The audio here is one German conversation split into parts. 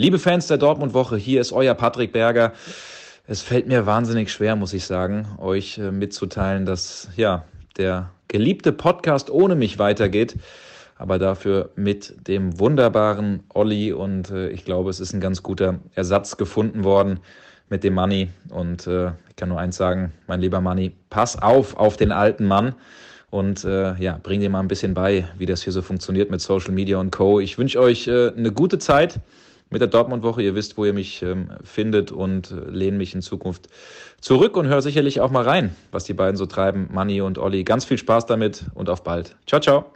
Liebe Fans der Dortmund-Woche, hier ist euer Patrick Berger. Es fällt mir wahnsinnig schwer, muss ich sagen, euch äh, mitzuteilen, dass ja der geliebte Podcast ohne mich weitergeht, aber dafür mit dem wunderbaren Olli und äh, ich glaube, es ist ein ganz guter Ersatz gefunden worden mit dem Money und äh, ich kann nur eins sagen, mein lieber Money, pass auf auf den alten Mann und äh, ja, bring dir mal ein bisschen bei, wie das hier so funktioniert mit Social Media und Co. Ich wünsche euch äh, eine gute Zeit mit der Dortmund-Woche. Ihr wisst, wo ihr mich ähm, findet und lehne mich in Zukunft zurück und höre sicherlich auch mal rein, was die beiden so treiben, Manni und Olli. Ganz viel Spaß damit und auf bald. Ciao, ciao.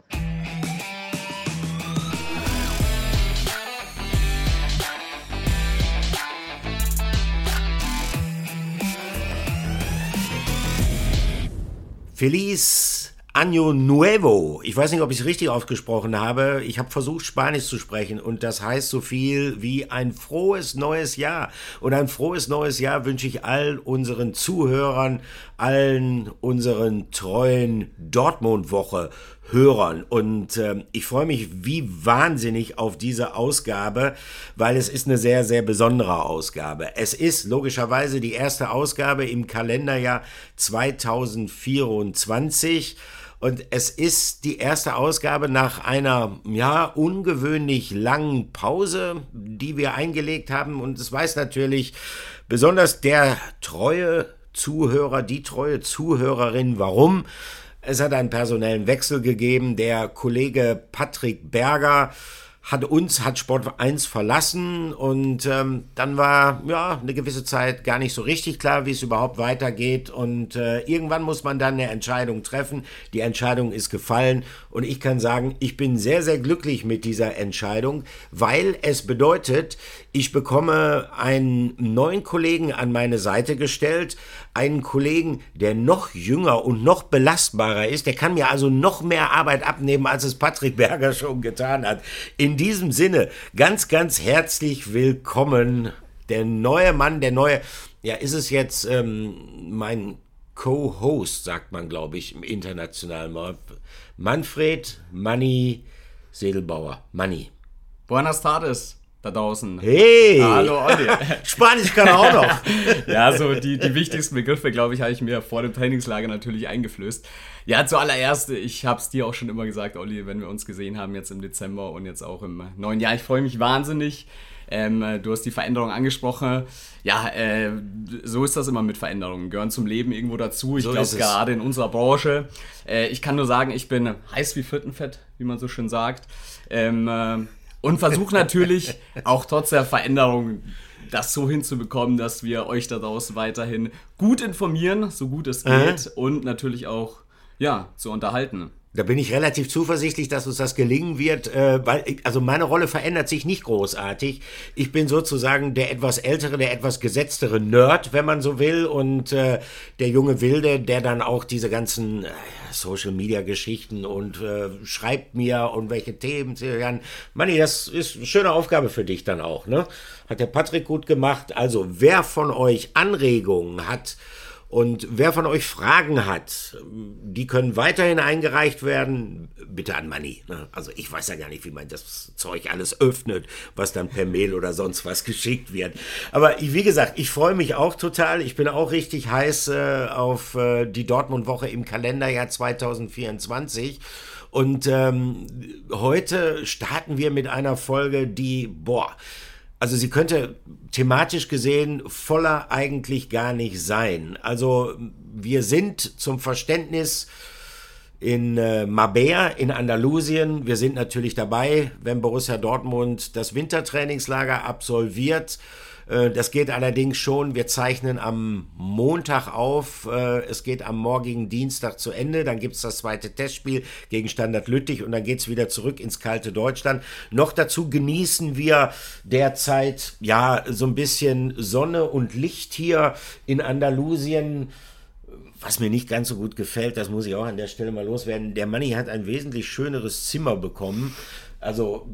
Feliz Año Nuevo. Ich weiß nicht, ob ich es richtig ausgesprochen habe. Ich habe versucht, Spanisch zu sprechen und das heißt so viel wie ein frohes neues Jahr. Und ein frohes neues Jahr wünsche ich all unseren Zuhörern, allen unseren treuen Dortmund-Woche. Hörern. Und äh, ich freue mich wie wahnsinnig auf diese Ausgabe, weil es ist eine sehr, sehr besondere Ausgabe. Es ist logischerweise die erste Ausgabe im Kalenderjahr 2024. Und es ist die erste Ausgabe nach einer, ja, ungewöhnlich langen Pause, die wir eingelegt haben. Und es weiß natürlich besonders der treue Zuhörer, die treue Zuhörerin, warum. Es hat einen personellen Wechsel gegeben. Der Kollege Patrick Berger hat uns, hat Sport 1 verlassen und ähm, dann war ja eine gewisse Zeit gar nicht so richtig klar, wie es überhaupt weitergeht und äh, irgendwann muss man dann eine Entscheidung treffen. Die Entscheidung ist gefallen und ich kann sagen, ich bin sehr, sehr glücklich mit dieser Entscheidung, weil es bedeutet, ich bekomme einen neuen Kollegen an meine Seite gestellt, einen Kollegen, der noch jünger und noch belastbarer ist. Der kann mir also noch mehr Arbeit abnehmen, als es Patrick Berger schon getan hat. In diesem Sinne, ganz, ganz herzlich willkommen. Der neue Mann, der neue, ja, ist es jetzt ähm, mein Co-Host, sagt man, glaube ich, im internationalen Markt. Manfred Manni Sedelbauer. Manni. Buenas tardes da draußen. Hey! Hallo Olli. Spanisch kann er auch noch. ja, so die, die wichtigsten Begriffe, glaube ich, habe ich mir vor dem Trainingslager natürlich eingeflößt. Ja, zuallererst, ich habe es dir auch schon immer gesagt, Olli, wenn wir uns gesehen haben jetzt im Dezember und jetzt auch im neuen Jahr. Ich freue mich wahnsinnig. Ähm, du hast die Veränderung angesprochen. Ja, äh, so ist das immer mit Veränderungen. Gehören zum Leben irgendwo dazu. Ich so glaube, gerade in unserer Branche. Äh, ich kann nur sagen, ich bin heiß wie Frittenfett, wie man so schön sagt. Ähm, äh, und versuche natürlich auch trotz der Veränderung das so hinzubekommen, dass wir euch da draußen weiterhin gut informieren, so gut es geht, äh? und natürlich auch ja, zu unterhalten. Da bin ich relativ zuversichtlich, dass uns das gelingen wird, äh, weil also meine Rolle verändert sich nicht großartig. Ich bin sozusagen der etwas ältere, der etwas gesetztere Nerd, wenn man so will, und äh, der junge Wilde, der dann auch diese ganzen äh, Social Media Geschichten und äh, schreibt mir und welche Themen. Manni, das ist eine schöne Aufgabe für dich dann auch, ne? Hat der Patrick gut gemacht. Also wer von euch Anregungen hat, und wer von euch Fragen hat, die können weiterhin eingereicht werden, bitte an Money. Ne? Also ich weiß ja gar nicht, wie man das Zeug alles öffnet, was dann per Mail oder sonst was geschickt wird. Aber wie gesagt, ich freue mich auch total. Ich bin auch richtig heiß äh, auf äh, die Dortmund-Woche im Kalenderjahr 2024. Und ähm, heute starten wir mit einer Folge, die, boah, also sie könnte thematisch gesehen voller eigentlich gar nicht sein. Also wir sind zum Verständnis in äh, Mabea in Andalusien. Wir sind natürlich dabei, wenn Borussia Dortmund das Wintertrainingslager absolviert. Äh, das geht allerdings schon. Wir zeichnen am Montag auf. Äh, es geht am morgigen Dienstag zu Ende. Dann gibt es das zweite Testspiel gegen Standard Lüttich und dann geht es wieder zurück ins kalte Deutschland. Noch dazu genießen wir derzeit ja so ein bisschen Sonne und Licht hier in Andalusien. Was mir nicht ganz so gut gefällt, das muss ich auch an der Stelle mal loswerden. Der Manni hat ein wesentlich schöneres Zimmer bekommen. Also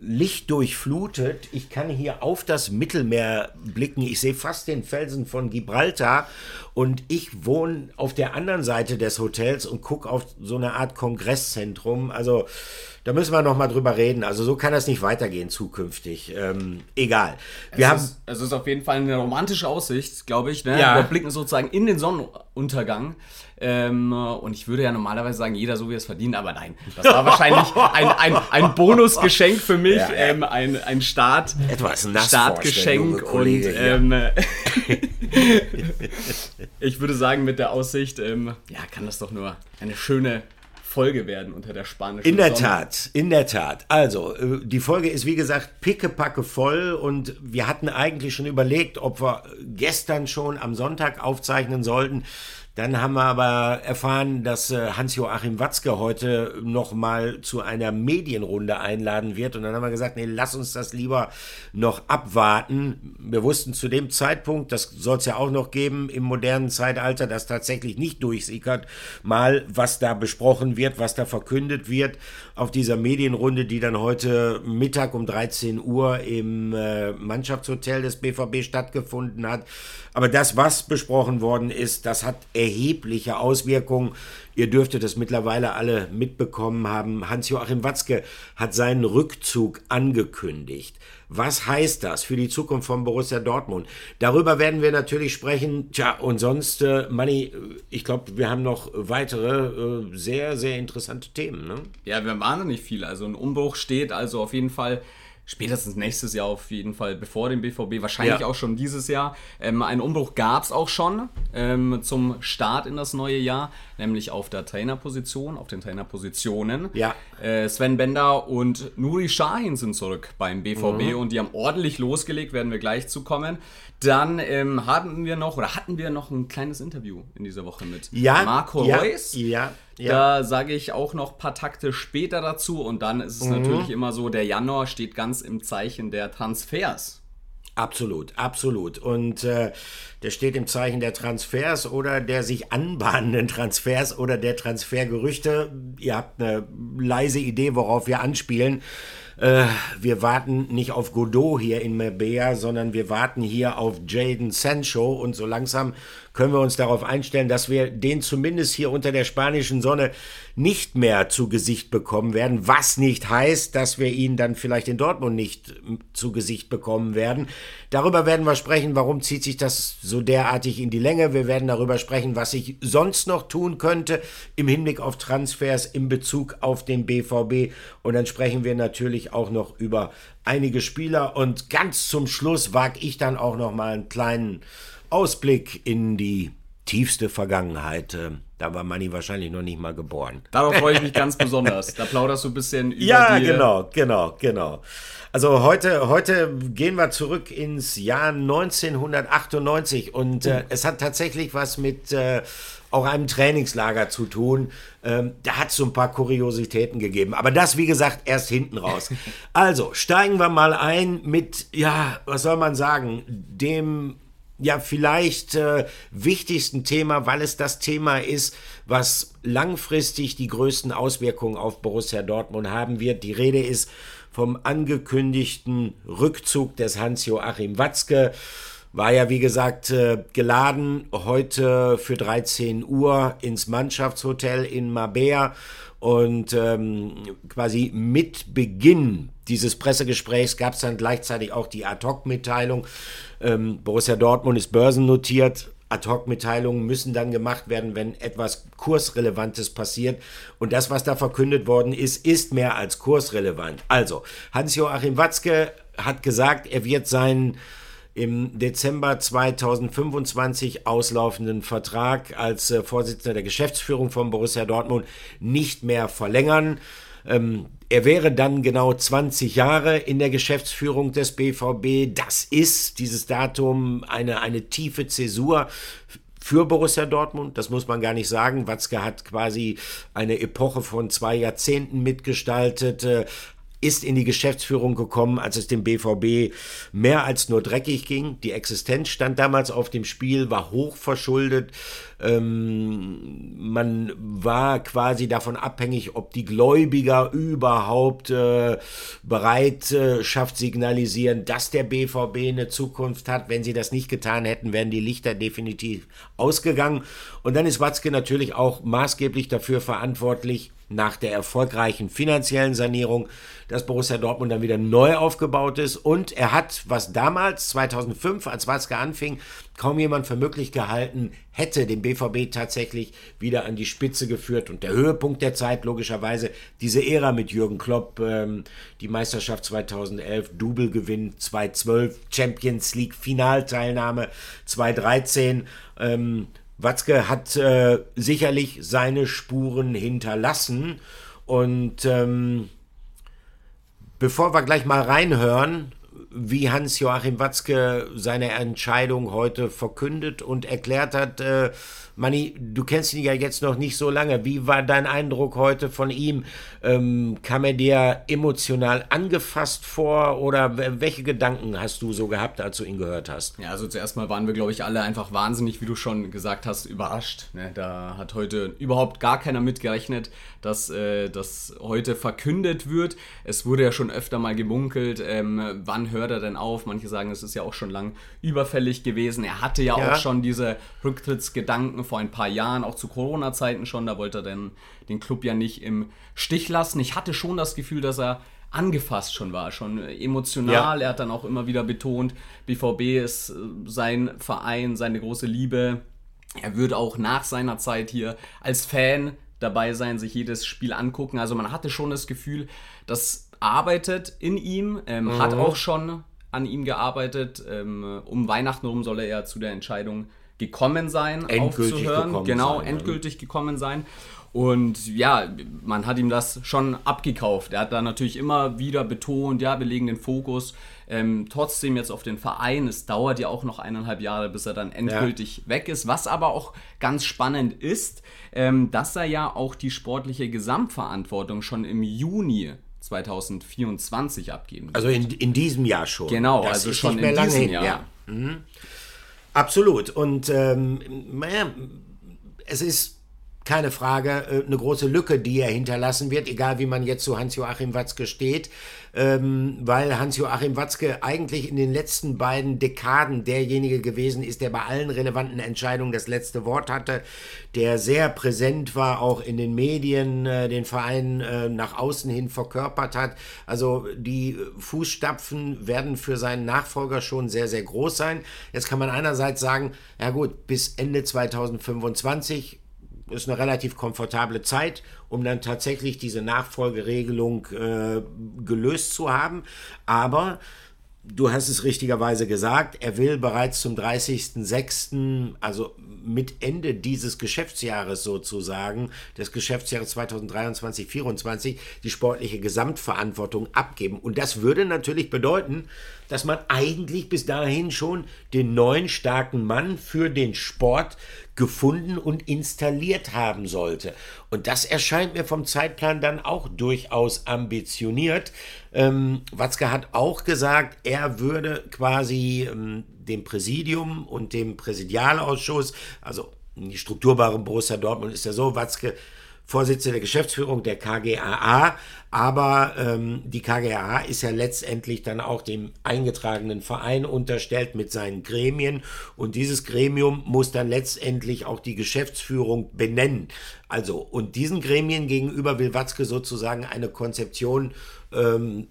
lichtdurchflutet. Ich kann hier auf das Mittelmeer blicken. Ich sehe fast den Felsen von Gibraltar und ich wohne auf der anderen Seite des Hotels und gucke auf so eine Art Kongresszentrum. Also da müssen wir noch mal drüber reden. Also so kann das nicht weitergehen zukünftig. Ähm, egal. Wir es haben ist, es ist auf jeden Fall eine romantische Aussicht, glaube ich. Ne? Ja. Wir blicken sozusagen in den Sonnenuntergang. Ähm, und ich würde ja normalerweise sagen, jeder so wie es verdient, aber nein. Das war wahrscheinlich ein, ein, ein Bonusgeschenk für mich, Ja, ja. ähm, ein, ein Start, Etwas Startgeschenk und ähm, ich würde sagen, mit der Aussicht, ähm, ja, kann das doch nur eine schöne Folge werden unter der spanischen In der Sonne. Tat, in der Tat. Also, äh, die Folge ist wie gesagt pickepacke voll und wir hatten eigentlich schon überlegt, ob wir gestern schon am Sonntag aufzeichnen sollten. Dann haben wir aber erfahren, dass äh, Hans-Joachim Watzke heute noch mal zu einer Medienrunde einladen wird. Und dann haben wir gesagt, nee, lass uns das lieber noch abwarten. Wir wussten zu dem Zeitpunkt, das soll es ja auch noch geben im modernen Zeitalter, dass tatsächlich nicht durchsickert, mal was da besprochen wird, was da verkündet wird auf dieser Medienrunde, die dann heute Mittag um 13 Uhr im äh, Mannschaftshotel des BVB stattgefunden hat. Aber das, was besprochen worden ist, das hat erhebliche Auswirkungen. Ihr dürftet es mittlerweile alle mitbekommen haben. Hans-Joachim Watzke hat seinen Rückzug angekündigt. Was heißt das für die Zukunft von Borussia Dortmund? Darüber werden wir natürlich sprechen. Tja, und sonst, äh, Manni, ich glaube, wir haben noch weitere äh, sehr, sehr interessante Themen. Ne? Ja, wir waren noch nicht viel. Also ein Umbruch steht also auf jeden Fall spätestens nächstes Jahr auf jeden Fall bevor dem BVB, wahrscheinlich Ja. auch schon dieses Jahr. Ähm, einen Umbruch gab es auch schon ähm, zum Start in das neue Jahr, nämlich auf der Trainerposition, auf den Trainerpositionen. Ja. Äh, Sven Bender und Nuri Sahin sind zurück beim BVB Mhm. und die haben ordentlich losgelegt, werden wir gleich zukommen. Dann ähm, hatten wir noch, oder hatten wir noch ein kleines Interview in dieser Woche mit Ja, Marco ja, Reus. Ja, ja. Da sage ich auch noch ein paar Takte später dazu und dann ist es Mhm. natürlich immer so, der Januar steht ganz im Zeichen der Transfers. Absolut, absolut. Und äh, der steht im Zeichen der Transfers oder der sich anbahnenden Transfers oder der Transfergerüchte. Ihr habt eine leise Idee, worauf wir anspielen. Äh, wir warten nicht auf Godot hier in Marbella, sondern wir warten hier auf Jaden Sancho und so langsam können wir uns darauf einstellen, dass wir den zumindest hier unter der spanischen Sonne nicht mehr zu Gesicht bekommen werden, was nicht heißt, dass wir ihn dann vielleicht in Dortmund nicht m, zu Gesicht bekommen werden. Darüber werden wir sprechen, warum zieht sich das so derartig in die Länge. Wir werden darüber sprechen, was ich sonst noch tun könnte im Hinblick auf Transfers in Bezug auf den BVB. Und dann sprechen wir natürlich auch noch über einige Spieler. Und ganz zum Schluss wage ich dann auch noch mal einen kleinen Ausblick in die tiefste Vergangenheit. Äh, Da war Manni wahrscheinlich noch nicht mal geboren. Darauf freue ich mich ganz besonders. Da plauderst du ein bisschen über Ja, die... genau, genau, genau. Also heute, heute gehen wir zurück ins Jahr 1998 und äh, es hat tatsächlich was mit äh, auch einem Trainingslager zu tun. Ähm, da hat es so ein paar Kuriositäten gegeben. Aber das, wie gesagt, erst hinten raus. Also, steigen wir mal ein mit, ja, was soll man sagen, dem ja, vielleicht äh, wichtigsten Thema, weil es das Thema ist, was langfristig die größten Auswirkungen auf Borussia Dortmund haben wird. Die Rede ist vom angekündigten Rückzug des Hans-Joachim Watzke. War ja, wie gesagt, äh, geladen heute für 13 Uhr ins Mannschaftshotel in Mabea. Und ähm, quasi mit Beginn dieses Pressegesprächs gab es dann gleichzeitig auch die Ad-Hoc-Mitteilung. Ähm, Borussia Dortmund ist börsennotiert. Ad-Hoc-Mitteilungen müssen dann gemacht werden, wenn etwas Kursrelevantes passiert. Und das, was da verkündet worden ist, ist mehr als kursrelevant. Also, Hans-Joachim Watzke hat gesagt, er wird seinen im Dezember 2025 auslaufenden Vertrag als äh, Vorsitzender der Geschäftsführung von Borussia Dortmund nicht mehr verlängern. Ähm, er wäre dann genau 20 Jahre in der Geschäftsführung des BVB. Das ist dieses Datum eine, eine tiefe Zäsur für Borussia Dortmund, das muss man gar nicht sagen. Watzke hat quasi eine Epoche von zwei Jahrzehnten mitgestaltet, äh, ist in die Geschäftsführung gekommen, als es dem BVB mehr als nur dreckig ging. Die Existenz stand damals auf dem Spiel, war hoch verschuldet. Ähm, man war quasi davon abhängig, ob die Gläubiger überhaupt äh, Bereitschaft signalisieren, dass der BVB eine Zukunft hat. Wenn sie das nicht getan hätten, wären die Lichter definitiv ausgegangen. Und dann ist Watzke natürlich auch maßgeblich dafür verantwortlich, nach der erfolgreichen finanziellen Sanierung, dass Borussia Dortmund dann wieder neu aufgebaut ist. Und er hat, was damals, 2005, als Watzke anfing, kaum jemand für möglich gehalten hätte, den BVB tatsächlich wieder an die Spitze geführt. Und der Höhepunkt der Zeit, logischerweise, diese Ära mit Jürgen Klopp, ähm, die Meisterschaft 2011, Double-Gewinn 2012, Champions League Finalteilnahme 2013. Ähm, Watzke hat äh, sicherlich seine Spuren hinterlassen. Und ähm, bevor wir gleich mal reinhören, wie Hans-Joachim Watzke seine Entscheidung heute verkündet und erklärt hat, äh, Manni, du kennst ihn ja jetzt noch nicht so lange. Wie war dein Eindruck heute von ihm? Ähm, kam er dir emotional angefasst vor oder welche Gedanken hast du so gehabt, als du ihn gehört hast? Ja, also zuerst mal waren wir, glaube ich, alle einfach wahnsinnig, wie du schon gesagt hast, überrascht. Ne? Da hat heute überhaupt gar keiner mitgerechnet, dass äh, das heute verkündet wird. Es wurde ja schon öfter mal gemunkelt, ähm, wann hört er denn auf? Manche sagen, es ist ja auch schon lang überfällig gewesen. Er hatte ja, ja. auch schon diese Rücktrittsgedanken vor ein paar Jahren, auch zu Corona-Zeiten schon. Da wollte er dann den Club ja nicht im Stich lassen. Ich hatte schon das Gefühl, dass er angefasst schon war, schon emotional. Ja. Er hat dann auch immer wieder betont, BVB ist äh, sein Verein, seine große Liebe. Er würde auch nach seiner Zeit hier als Fan dabei sein, sich jedes Spiel angucken. Also man hatte schon das Gefühl, das arbeitet in ihm, ähm, mhm. hat auch schon an ihm gearbeitet. Ähm, um Weihnachten herum soll er ja zu der Entscheidung gekommen sein, endgültig aufzuhören. Gekommen genau, sein, endgültig gekommen sein. Und ja, man hat ihm das schon abgekauft. Er hat da natürlich immer wieder betont, ja, wir legen den Fokus ähm, trotzdem jetzt auf den Verein. Es dauert ja auch noch eineinhalb Jahre, bis er dann endgültig ja. weg ist. Was aber auch ganz spannend ist, ähm, dass er ja auch die sportliche Gesamtverantwortung schon im Juni 2024 abgeben. Also in, in diesem Jahr schon. Genau, das also schon in diesem Jahr. Ja. Mhm. Absolut. Und ähm, naja, es ist keine Frage, äh, eine große Lücke, die er hinterlassen wird, egal wie man jetzt zu Hans-Joachim Watzke steht, ähm, weil Hans-Joachim Watzke eigentlich in den letzten beiden Dekaden derjenige gewesen ist, der bei allen relevanten Entscheidungen das letzte Wort hatte, der sehr präsent war, auch in den Medien, äh, den Verein äh, nach außen hin verkörpert hat. Also die Fußstapfen werden für seinen Nachfolger schon sehr, sehr groß sein. Jetzt kann man einerseits sagen, ja gut, bis Ende 2025 ist eine relativ komfortable Zeit, um dann tatsächlich diese Nachfolgeregelung äh, gelöst zu haben. Aber du hast es richtigerweise gesagt, er will bereits zum 30.06., also mit Ende dieses Geschäftsjahres sozusagen, des Geschäftsjahres 2023-24, die sportliche Gesamtverantwortung abgeben. Und das würde natürlich bedeuten, dass man eigentlich bis dahin schon den neuen starken Mann für den Sport gefunden und installiert haben sollte. Und das erscheint mir vom Zeitplan dann auch durchaus ambitioniert. Ähm, Watzke hat auch gesagt, er würde quasi ähm, dem Präsidium und dem Präsidialausschuss, also die Strukturbare Borussia Dortmund ist ja so, Watzke Vorsitzender der Geschäftsführung der KGAA, aber ähm, die KGAA ist ja letztendlich dann auch dem eingetragenen Verein unterstellt mit seinen Gremien. Und dieses Gremium muss dann letztendlich auch die Geschäftsführung benennen. Also und diesen Gremien gegenüber will Watzke sozusagen eine Konzeption ähm,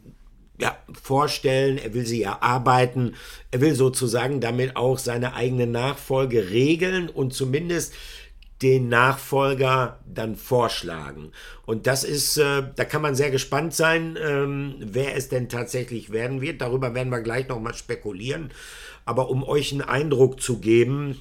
ja, vorstellen, er will sie erarbeiten, er will sozusagen damit auch seine eigene Nachfolge regeln und zumindest den Nachfolger dann vorschlagen. Und das ist, äh, da kann man sehr gespannt sein, ähm, wer es denn tatsächlich werden wird. Darüber werden wir gleich nochmal spekulieren. Aber um euch einen Eindruck zu geben,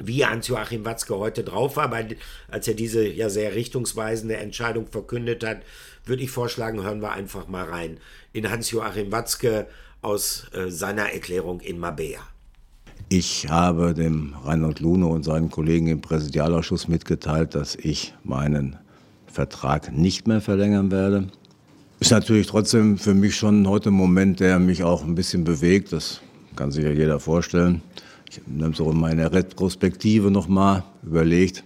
wie Hans-Joachim Watzke heute drauf war, weil, als er diese ja sehr richtungsweisende Entscheidung verkündet hat, würde ich vorschlagen, hören wir einfach mal rein in Hans-Joachim Watzke aus äh, seiner Erklärung in Mabea. Ich habe dem Reinhold Lune und seinen Kollegen im Präsidialausschuss mitgeteilt, dass ich meinen Vertrag nicht mehr verlängern werde. Ist natürlich trotzdem für mich schon heute ein Moment, der mich auch ein bisschen bewegt. Das kann sich ja jeder vorstellen. Ich habe so meine Retrospektive nochmal überlegt.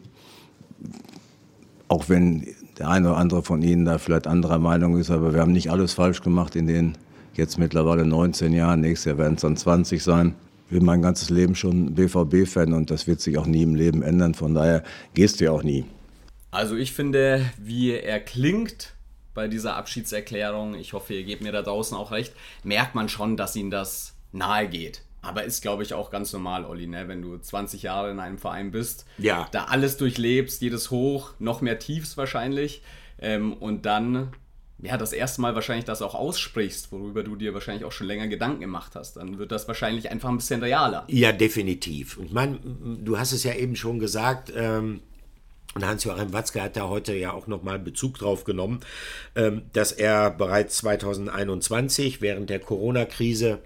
Auch wenn der eine oder andere von Ihnen da vielleicht anderer Meinung ist, aber wir haben nicht alles falsch gemacht in den jetzt mittlerweile 19 Jahren. Nächstes Jahr werden es dann 20 sein bin mein ganzes Leben schon BVB-Fan und das wird sich auch nie im Leben ändern. Von daher gehst du ja auch nie. Also ich finde, wie er klingt bei dieser Abschiedserklärung, ich hoffe, ihr gebt mir da draußen auch recht, merkt man schon, dass ihm das nahe geht. Aber ist, glaube ich, auch ganz normal, Olli, ne? wenn du 20 Jahre in einem Verein bist, ja. da alles durchlebst, jedes Hoch, noch mehr Tiefs wahrscheinlich, ähm, und dann ja, das erste Mal wahrscheinlich das auch aussprichst, worüber du dir wahrscheinlich auch schon länger Gedanken gemacht hast, dann wird das wahrscheinlich einfach ein bisschen realer. Ja, definitiv. Und ich meine, du hast es ja eben schon gesagt, ähm, und Hans-Joachim Watzke hat da heute ja auch nochmal Bezug drauf genommen, ähm, dass er bereits 2021 während der Corona-Krise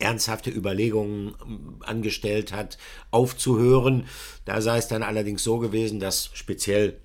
ernsthafte Überlegungen ähm, angestellt hat, aufzuhören. Da sei es dann allerdings so gewesen, dass speziell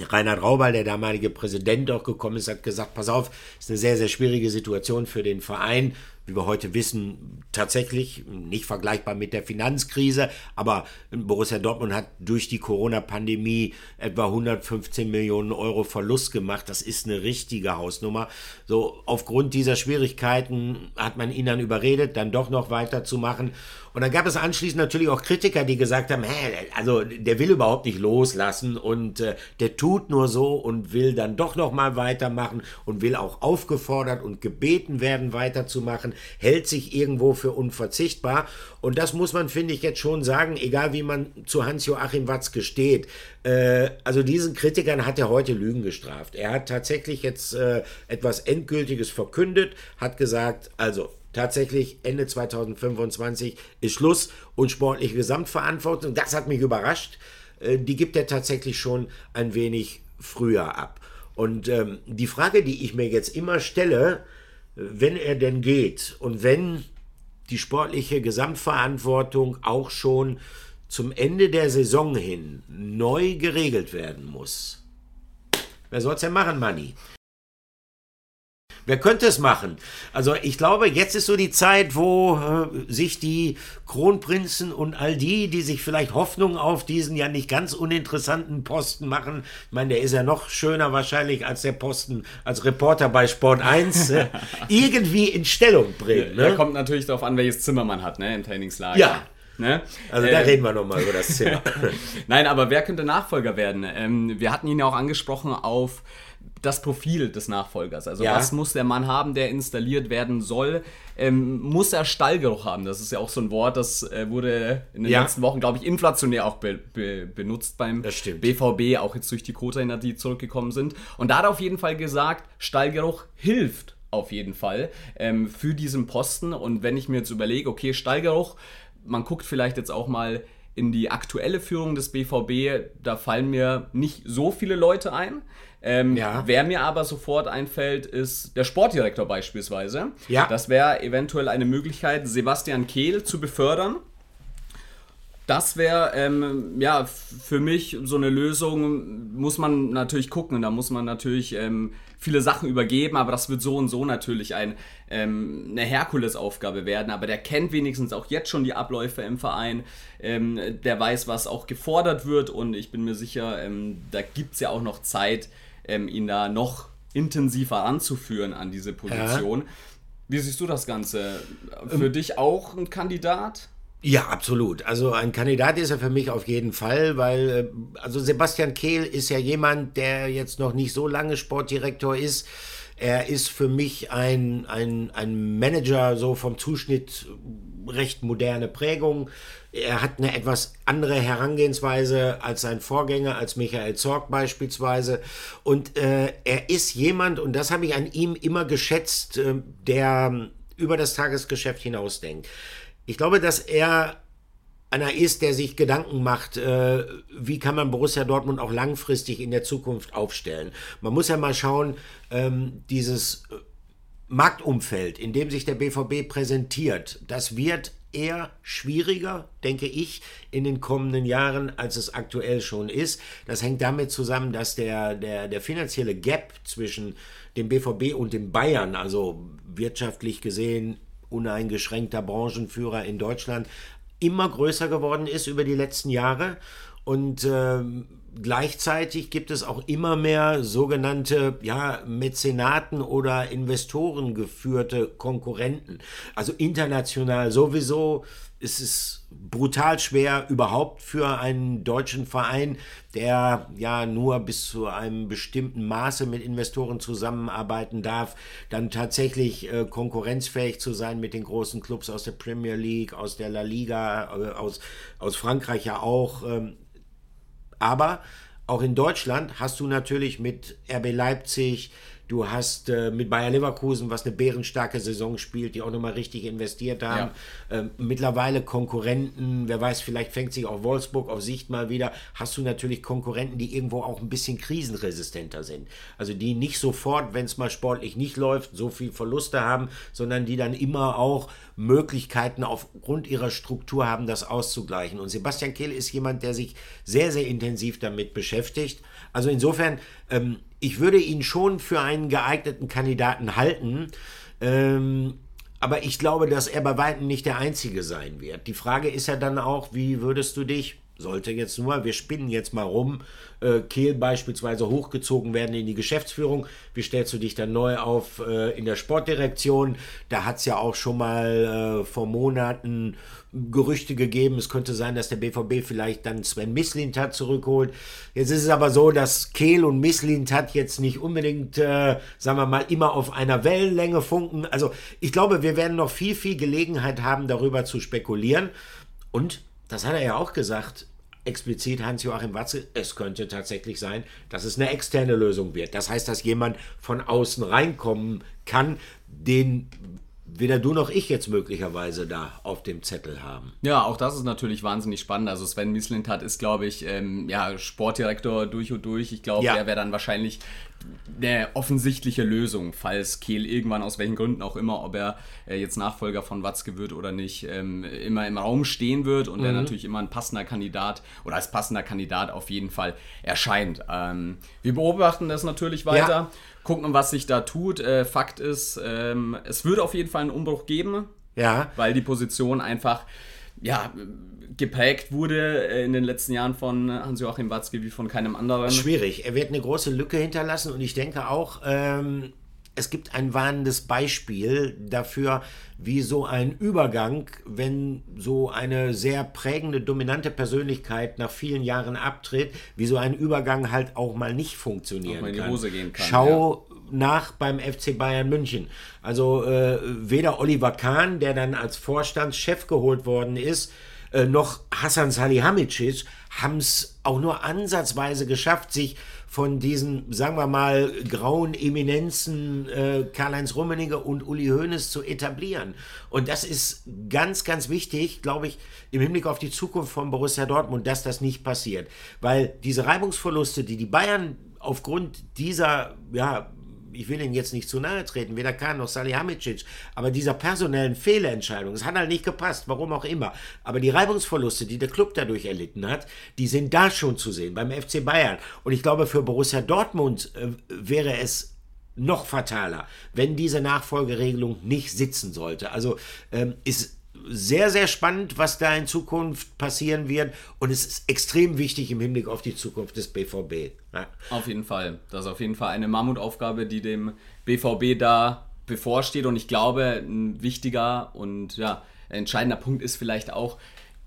Reinhard Raubal, der damalige Präsident, auch gekommen ist, hat gesagt, pass auf, ist eine sehr, sehr schwierige Situation für den Verein wie wir heute wissen, tatsächlich nicht vergleichbar mit der Finanzkrise, aber Borussia Dortmund hat durch die Corona-Pandemie etwa 115 Millionen Euro Verlust gemacht. Das ist eine richtige Hausnummer. So, aufgrund dieser Schwierigkeiten hat man ihn dann überredet, dann doch noch weiterzumachen. Und dann gab es anschließend natürlich auch Kritiker, die gesagt haben, hä, also der will überhaupt nicht loslassen und äh, der tut nur so und will dann doch noch mal weitermachen und will auch aufgefordert und gebeten werden weiterzumachen hält sich irgendwo für unverzichtbar. Und das muss man, finde ich, jetzt schon sagen, egal wie man zu Hans-Joachim Watzke steht. Äh, also diesen Kritikern hat er heute Lügen gestraft. Er hat tatsächlich jetzt äh, etwas Endgültiges verkündet, hat gesagt, also tatsächlich Ende 2025 ist Schluss und sportliche Gesamtverantwortung. Das hat mich überrascht. Äh, die gibt er tatsächlich schon ein wenig früher ab. Und ähm, die Frage, die ich mir jetzt immer stelle, wenn er denn geht und wenn die sportliche Gesamtverantwortung auch schon zum Ende der Saison hin neu geregelt werden muss. Wer soll es denn machen, Manni? Wer könnte es machen? Also ich glaube, jetzt ist so die Zeit, wo äh, sich die Kronprinzen und all die, die sich vielleicht Hoffnung auf diesen ja nicht ganz uninteressanten Posten machen, ich meine, der ist ja noch schöner wahrscheinlich als der Posten als Reporter bei Sport 1, äh, irgendwie in Stellung bringen. Ne? Ja, kommt natürlich darauf an, welches Zimmer man hat, ne, im Trainingslager. Ja. Ne? Also da äh, reden wir nochmal über das Zimmer. Nein, aber wer könnte Nachfolger werden? Ähm, wir hatten ihn ja auch angesprochen auf das Profil des Nachfolgers. Also ja. was muss der Mann haben, der installiert werden soll? Ähm, muss er Stallgeruch haben? Das ist ja auch so ein Wort, das äh, wurde in den ja. letzten Wochen, glaube ich, inflationär auch be be benutzt beim BVB, auch jetzt durch die Co-Trainer, die zurückgekommen sind. Und da hat er auf jeden Fall gesagt, Stallgeruch hilft auf jeden Fall ähm, für diesen Posten. Und wenn ich mir jetzt überlege, okay, Stallgeruch, man guckt vielleicht jetzt auch mal in die aktuelle Führung des BVB, da fallen mir nicht so viele Leute ein. Ähm, ja. Wer mir aber sofort einfällt, ist der Sportdirektor beispielsweise. Ja. Das wäre eventuell eine Möglichkeit, Sebastian Kehl zu befördern. Das wäre ähm, ja für mich so eine Lösung. Muss man natürlich gucken. Da muss man natürlich ähm, viele Sachen übergeben, aber das wird so und so natürlich ein, ähm, eine Herkulesaufgabe werden. Aber der kennt wenigstens auch jetzt schon die Abläufe im Verein. Ähm, der weiß, was auch gefordert wird und ich bin mir sicher, ähm, da gibt es ja auch noch Zeit, ähm, ihn da noch intensiver anzuführen an diese Position. Ja. Wie siehst du das Ganze? Für ähm, dich auch ein Kandidat? Ja, absolut. Also ein Kandidat ist er für mich auf jeden Fall, weil äh, also Sebastian Kehl ist ja jemand, der jetzt noch nicht so lange Sportdirektor ist. Er ist für mich ein, ein, ein Manager so vom Zuschnitt recht moderne Prägung. Er hat eine etwas andere Herangehensweise als sein Vorgänger, als Michael Zorg beispielsweise. Und äh, er ist jemand, und das habe ich an ihm immer geschätzt, äh, der über das Tagesgeschäft hinausdenkt. Ich glaube, dass er einer ist, der sich Gedanken macht, äh, wie kann man Borussia Dortmund auch langfristig in der Zukunft aufstellen. Man muss ja mal schauen, ähm, dieses Marktumfeld, in dem sich der BVB präsentiert, das wird eher schwieriger, denke ich, in den kommenden Jahren, als es aktuell schon ist. Das hängt damit zusammen, dass der, der, der finanzielle Gap zwischen dem BVB und dem Bayern, also wirtschaftlich gesehen uneingeschränkter Branchenführer in Deutschland, immer größer geworden ist über die letzten Jahre. Und ähm, gleichzeitig gibt es auch immer mehr sogenannte ja, Mäzenaten oder Investoren geführte Konkurrenten. Also international sowieso, es ist brutal schwer überhaupt für einen deutschen Verein, der ja nur bis zu einem bestimmten Maße mit Investoren zusammenarbeiten darf, dann tatsächlich äh, konkurrenzfähig zu sein mit den großen Clubs aus der Premier League, aus der La Liga, äh, aus, aus Frankreich ja auch. Ähm, aber auch in Deutschland hast du natürlich mit RB Leipzig, Du hast äh, mit Bayer Leverkusen, was eine bärenstarke Saison spielt, die auch nochmal richtig investiert haben. Ja. Ähm, mittlerweile Konkurrenten, wer weiß, vielleicht fängt sich auch Wolfsburg auf Sicht mal wieder. Hast du natürlich Konkurrenten, die irgendwo auch ein bisschen krisenresistenter sind. Also die nicht sofort, wenn es mal sportlich nicht läuft, so viel Verluste haben, sondern die dann immer auch Möglichkeiten aufgrund ihrer Struktur haben, das auszugleichen. Und Sebastian Kehl ist jemand, der sich sehr, sehr intensiv damit beschäftigt. Also insofern, ähm, ich würde ihn schon für einen geeigneten Kandidaten halten. Ähm, aber ich glaube, dass er bei weitem nicht der Einzige sein wird. Die Frage ist ja dann auch, wie würdest du dich sollte jetzt nur, wir spinnen jetzt mal rum, äh, Kehl beispielsweise hochgezogen werden in die Geschäftsführung. Wie stellst du dich dann neu auf äh, in der Sportdirektion? Da hat es ja auch schon mal äh, vor Monaten Gerüchte gegeben, es könnte sein, dass der BVB vielleicht dann Sven Mislintat zurückholt. Jetzt ist es aber so, dass Kehl und Mislintat jetzt nicht unbedingt, äh, sagen wir mal, immer auf einer Wellenlänge funken. Also ich glaube, wir werden noch viel, viel Gelegenheit haben, darüber zu spekulieren. Und das hat er ja auch gesagt, explizit Hans-Joachim Watze, es könnte tatsächlich sein, dass es eine externe Lösung wird. Das heißt, dass jemand von außen reinkommen kann, den weder du noch ich jetzt möglicherweise da auf dem Zettel haben. Ja, auch das ist natürlich wahnsinnig spannend. Also Sven Mislintat ist, glaube ich, ähm, ja, Sportdirektor durch und durch. Ich glaube, ja. er wäre dann wahrscheinlich eine offensichtliche Lösung, falls Kehl irgendwann aus welchen Gründen auch immer, ob er äh, jetzt Nachfolger von Watzke wird oder nicht, ähm, immer im Raum stehen wird und mhm. der natürlich immer ein passender Kandidat oder als passender Kandidat auf jeden Fall erscheint. Ähm, wir beobachten das natürlich weiter. Ja gucken, was sich da tut. Äh, Fakt ist, ähm, es wird auf jeden Fall einen Umbruch geben. Ja. Weil die Position einfach, ja, geprägt wurde in den letzten Jahren von Hans-Joachim Watzke wie von keinem anderen. Schwierig. Er wird eine große Lücke hinterlassen und ich denke auch, ähm, es gibt ein warnendes Beispiel dafür, wie so ein Übergang, wenn so eine sehr prägende, dominante Persönlichkeit nach vielen Jahren abtritt, wie so ein Übergang halt auch mal nicht funktionieren auch mal in die Hose gehen kann. Schau ja. nach beim FC Bayern München. Also äh, weder Oliver Kahn, der dann als Vorstandschef geholt worden ist, äh, noch Hassan Salihamidzic haben es auch nur ansatzweise geschafft, sich von diesen, sagen wir mal, grauen Eminenzen äh, Karl-Heinz Rummenigge und Uli Hoeneß zu etablieren. Und das ist ganz, ganz wichtig, glaube ich, im Hinblick auf die Zukunft von Borussia Dortmund, dass das nicht passiert. Weil diese Reibungsverluste, die die Bayern aufgrund dieser ja, ich will Ihnen jetzt nicht zu nahe treten, weder Kahn noch Salihamidzic, aber dieser personellen Fehlentscheidung, es hat halt nicht gepasst, warum auch immer. Aber die Reibungsverluste, die der Club dadurch erlitten hat, die sind da schon zu sehen, beim FC Bayern. Und ich glaube, für Borussia Dortmund äh, wäre es noch fataler, wenn diese Nachfolgeregelung nicht sitzen sollte. Also ähm, ist sehr, sehr spannend, was da in Zukunft passieren wird. Und es ist extrem wichtig im Hinblick auf die Zukunft des BVB. Ja. Auf jeden Fall. Das ist auf jeden Fall eine Mammutaufgabe, die dem BVB da bevorsteht. Und ich glaube, ein wichtiger und ja, entscheidender Punkt ist vielleicht auch,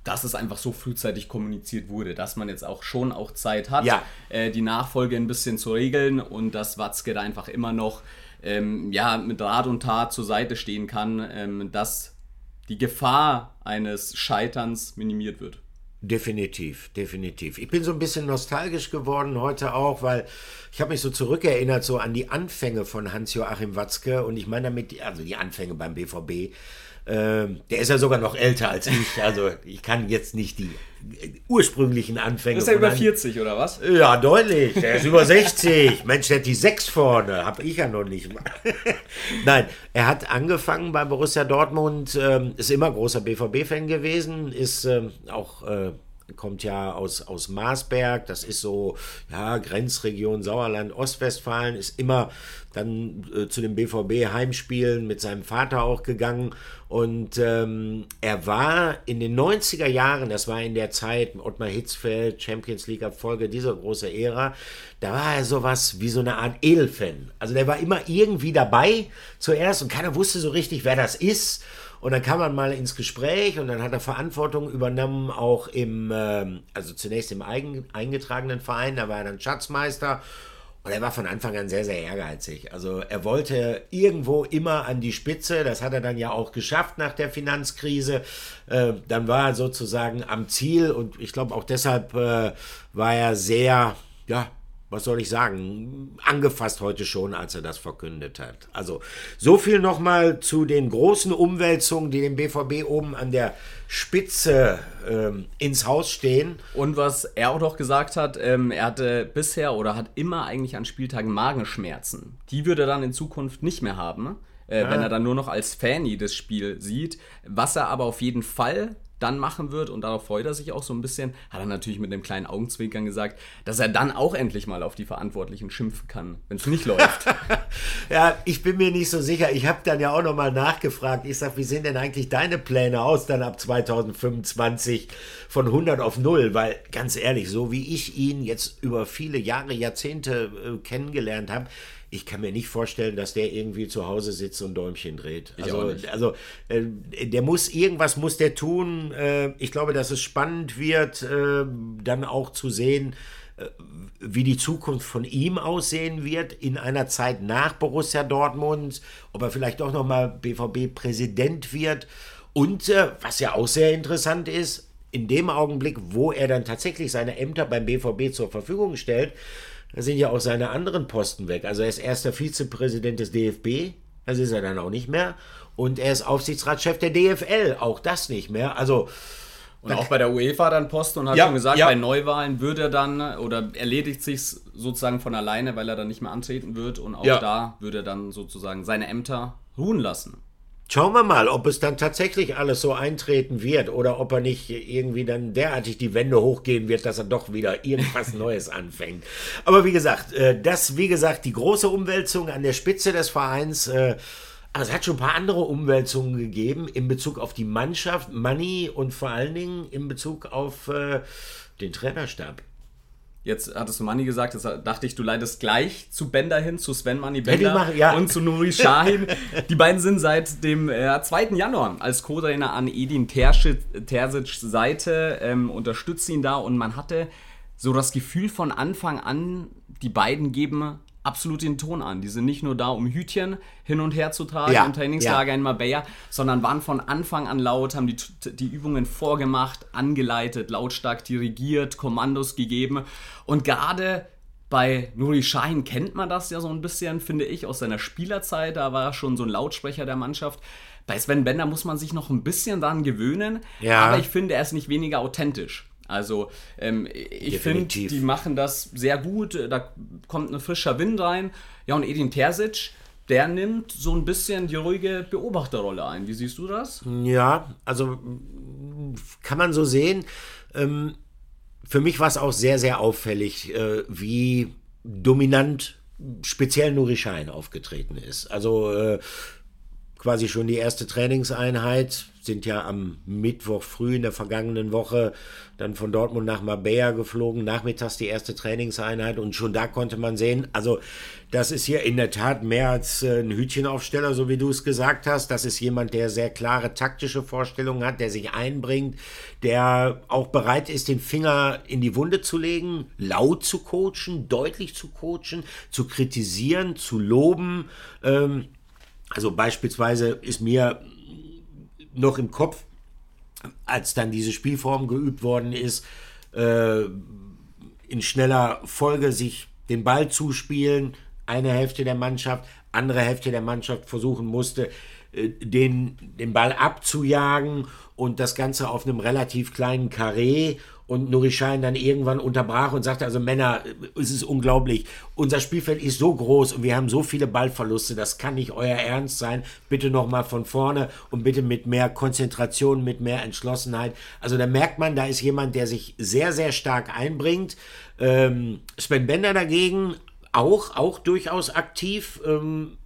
dass es einfach so frühzeitig kommuniziert wurde, dass man jetzt auch schon auch Zeit hat, ja. äh, die Nachfolge ein bisschen zu regeln und dass Watzke da einfach immer noch ähm, ja, mit Rat und Tat zur Seite stehen kann, ähm, dass die Gefahr eines Scheiterns minimiert wird. Definitiv, definitiv. Ich bin so ein bisschen nostalgisch geworden heute auch, weil ich habe mich so zurückerinnert so an die Anfänge von Hans-Joachim Watzke und ich meine damit, also die Anfänge beim BVB. Ähm, der ist ja sogar noch älter als ich. Also ich kann jetzt nicht die ursprünglichen Anfänge. Ist er über 40 oder was? Ja, deutlich. Der ist über 60. Mensch, der hat die 6 vorne. Hab ich ja noch nicht. Nein, er hat angefangen bei Borussia Dortmund, ähm, ist immer großer BVB-Fan gewesen, ist ähm, auch. Äh, kommt ja aus, aus Marsberg, das ist so, ja, Grenzregion Sauerland, Ostwestfalen, ist immer dann äh, zu den BVB-Heimspielen mit seinem Vater auch gegangen. Und ähm, er war in den 90er Jahren, das war in der Zeit Ottmar Hitzfeld, Champions League-Abfolge, dieser große Ära, da war er sowas wie so eine Art Edelfan. Also der war immer irgendwie dabei zuerst und keiner wusste so richtig, wer das ist. Und dann kam man mal ins Gespräch und dann hat er Verantwortung übernommen, auch im, ähm, also zunächst im eigen, eingetragenen Verein, da war er dann Schatzmeister und er war von Anfang an sehr, sehr ehrgeizig. Also er wollte irgendwo immer an die Spitze. Das hat er dann ja auch geschafft nach der Finanzkrise. Äh, dann war er sozusagen am Ziel und ich glaube auch deshalb äh, war er sehr, ja, was soll ich sagen, angefasst heute schon, als er das verkündet hat. Also so viel nochmal zu den großen Umwälzungen, die dem BVB oben an der Spitze ähm, ins Haus stehen. Und was er auch noch gesagt hat, ähm, er hatte bisher oder hat immer eigentlich an Spieltagen Magenschmerzen. Die würde er dann in Zukunft nicht mehr haben. Äh, ja. Wenn er dann nur noch als Fanny das Spiel sieht. Was er aber auf jeden Fall dann machen wird, und darauf freut er sich auch so ein bisschen, hat er natürlich mit einem kleinen Augenzwinkern gesagt, dass er dann auch endlich mal auf die Verantwortlichen schimpfen kann, wenn es nicht läuft. ja, ich bin mir nicht so sicher. Ich habe dann ja auch nochmal nachgefragt. Ich sage, wie sehen denn eigentlich deine Pläne aus dann ab 2025 von 100 auf 0? Weil ganz ehrlich, so wie ich ihn jetzt über viele Jahre, Jahrzehnte äh, kennengelernt habe, ich kann mir nicht vorstellen, dass der irgendwie zu Hause sitzt und Däumchen dreht. Ich also, also äh, der muss irgendwas muss der tun. Äh, ich glaube, dass es spannend wird, äh, dann auch zu sehen, äh, wie die Zukunft von ihm aussehen wird in einer Zeit nach Borussia Dortmund, ob er vielleicht auch noch mal BVB-Präsident wird und äh, was ja auch sehr interessant ist, in dem Augenblick, wo er dann tatsächlich seine Ämter beim BVB zur Verfügung stellt, da sind ja auch seine anderen Posten weg. Also er ist erster Vizepräsident des DFB, das ist er dann auch nicht mehr. Und er ist Aufsichtsratschef der DFL, auch das nicht mehr. Also und auch bei der UEFA dann Posten und hat ja, schon gesagt, ja. bei Neuwahlen würde er dann oder erledigt sich sozusagen von alleine, weil er dann nicht mehr antreten wird und auch ja. da würde er dann sozusagen seine Ämter ruhen lassen. Schauen wir mal, ob es dann tatsächlich alles so eintreten wird oder ob er nicht irgendwie dann derartig die Wände hochgehen wird, dass er doch wieder irgendwas Neues anfängt. Aber wie gesagt, äh, das, wie gesagt, die große Umwälzung an der Spitze des Vereins. Äh, aber es hat schon ein paar andere Umwälzungen gegeben in Bezug auf die Mannschaft, Money und vor allen Dingen in Bezug auf äh, den Trainerstab. Jetzt hattest du Money gesagt, jetzt dachte ich, du leitest gleich zu Bender hin, zu Sven Money Bender machen, ja. und zu Nuri Shahin. Die beiden sind seit dem äh, 2. Januar als Co-Trainer an Edin Terzic Seite, ähm, unterstützen ihn da und man hatte so das Gefühl von Anfang an, die beiden geben absolut den Ton an. Die sind nicht nur da, um Hütchen hin und her zu tragen ja, im Trainingslager ja. in Marbella, sondern waren von Anfang an laut, haben die, die Übungen vorgemacht, angeleitet, lautstark dirigiert, Kommandos gegeben. Und gerade bei Nuri Sahin kennt man das ja so ein bisschen, finde ich, aus seiner Spielerzeit. Da war er schon so ein Lautsprecher der Mannschaft. Bei Sven Bender muss man sich noch ein bisschen daran gewöhnen, ja. aber ich finde, er ist nicht weniger authentisch. Also ähm, ich finde, die machen das sehr gut. Da kommt ein frischer Wind rein. Ja, und Edin Terzic, der nimmt so ein bisschen die ruhige Beobachterrolle ein. Wie siehst du das? Ja, also kann man so sehen. Ähm, für mich war es auch sehr, sehr auffällig, äh, wie dominant speziell Nuri Schein aufgetreten ist. Also äh, quasi schon die erste Trainingseinheit, sind ja am Mittwoch früh in der vergangenen Woche dann von Dortmund nach Marbella geflogen, nachmittags die erste Trainingseinheit und schon da konnte man sehen, also das ist hier in der Tat mehr als äh, ein Hütchenaufsteller, so wie du es gesagt hast. Das ist jemand, der sehr klare taktische Vorstellungen hat, der sich einbringt, der auch bereit ist, den Finger in die Wunde zu legen, laut zu coachen, deutlich zu coachen, zu kritisieren, zu loben. Ähm, also beispielsweise ist mir noch im Kopf, als dann diese Spielform geübt worden ist, äh, in schneller Folge sich den Ball zuspielen, eine Hälfte der Mannschaft, andere Hälfte der Mannschaft versuchen musste, äh, den, den Ball abzujagen und das Ganze auf einem relativ kleinen Karree und Nuri Schein dann irgendwann unterbrach und sagte, also Männer, es ist unglaublich, unser Spielfeld ist so groß und wir haben so viele Ballverluste, das kann nicht euer Ernst sein, bitte nochmal von vorne und bitte mit mehr Konzentration, mit mehr Entschlossenheit. Also da merkt man, da ist jemand, der sich sehr, sehr stark einbringt. Ähm, Sven Bender dagegen auch, auch durchaus aktiv, ähm,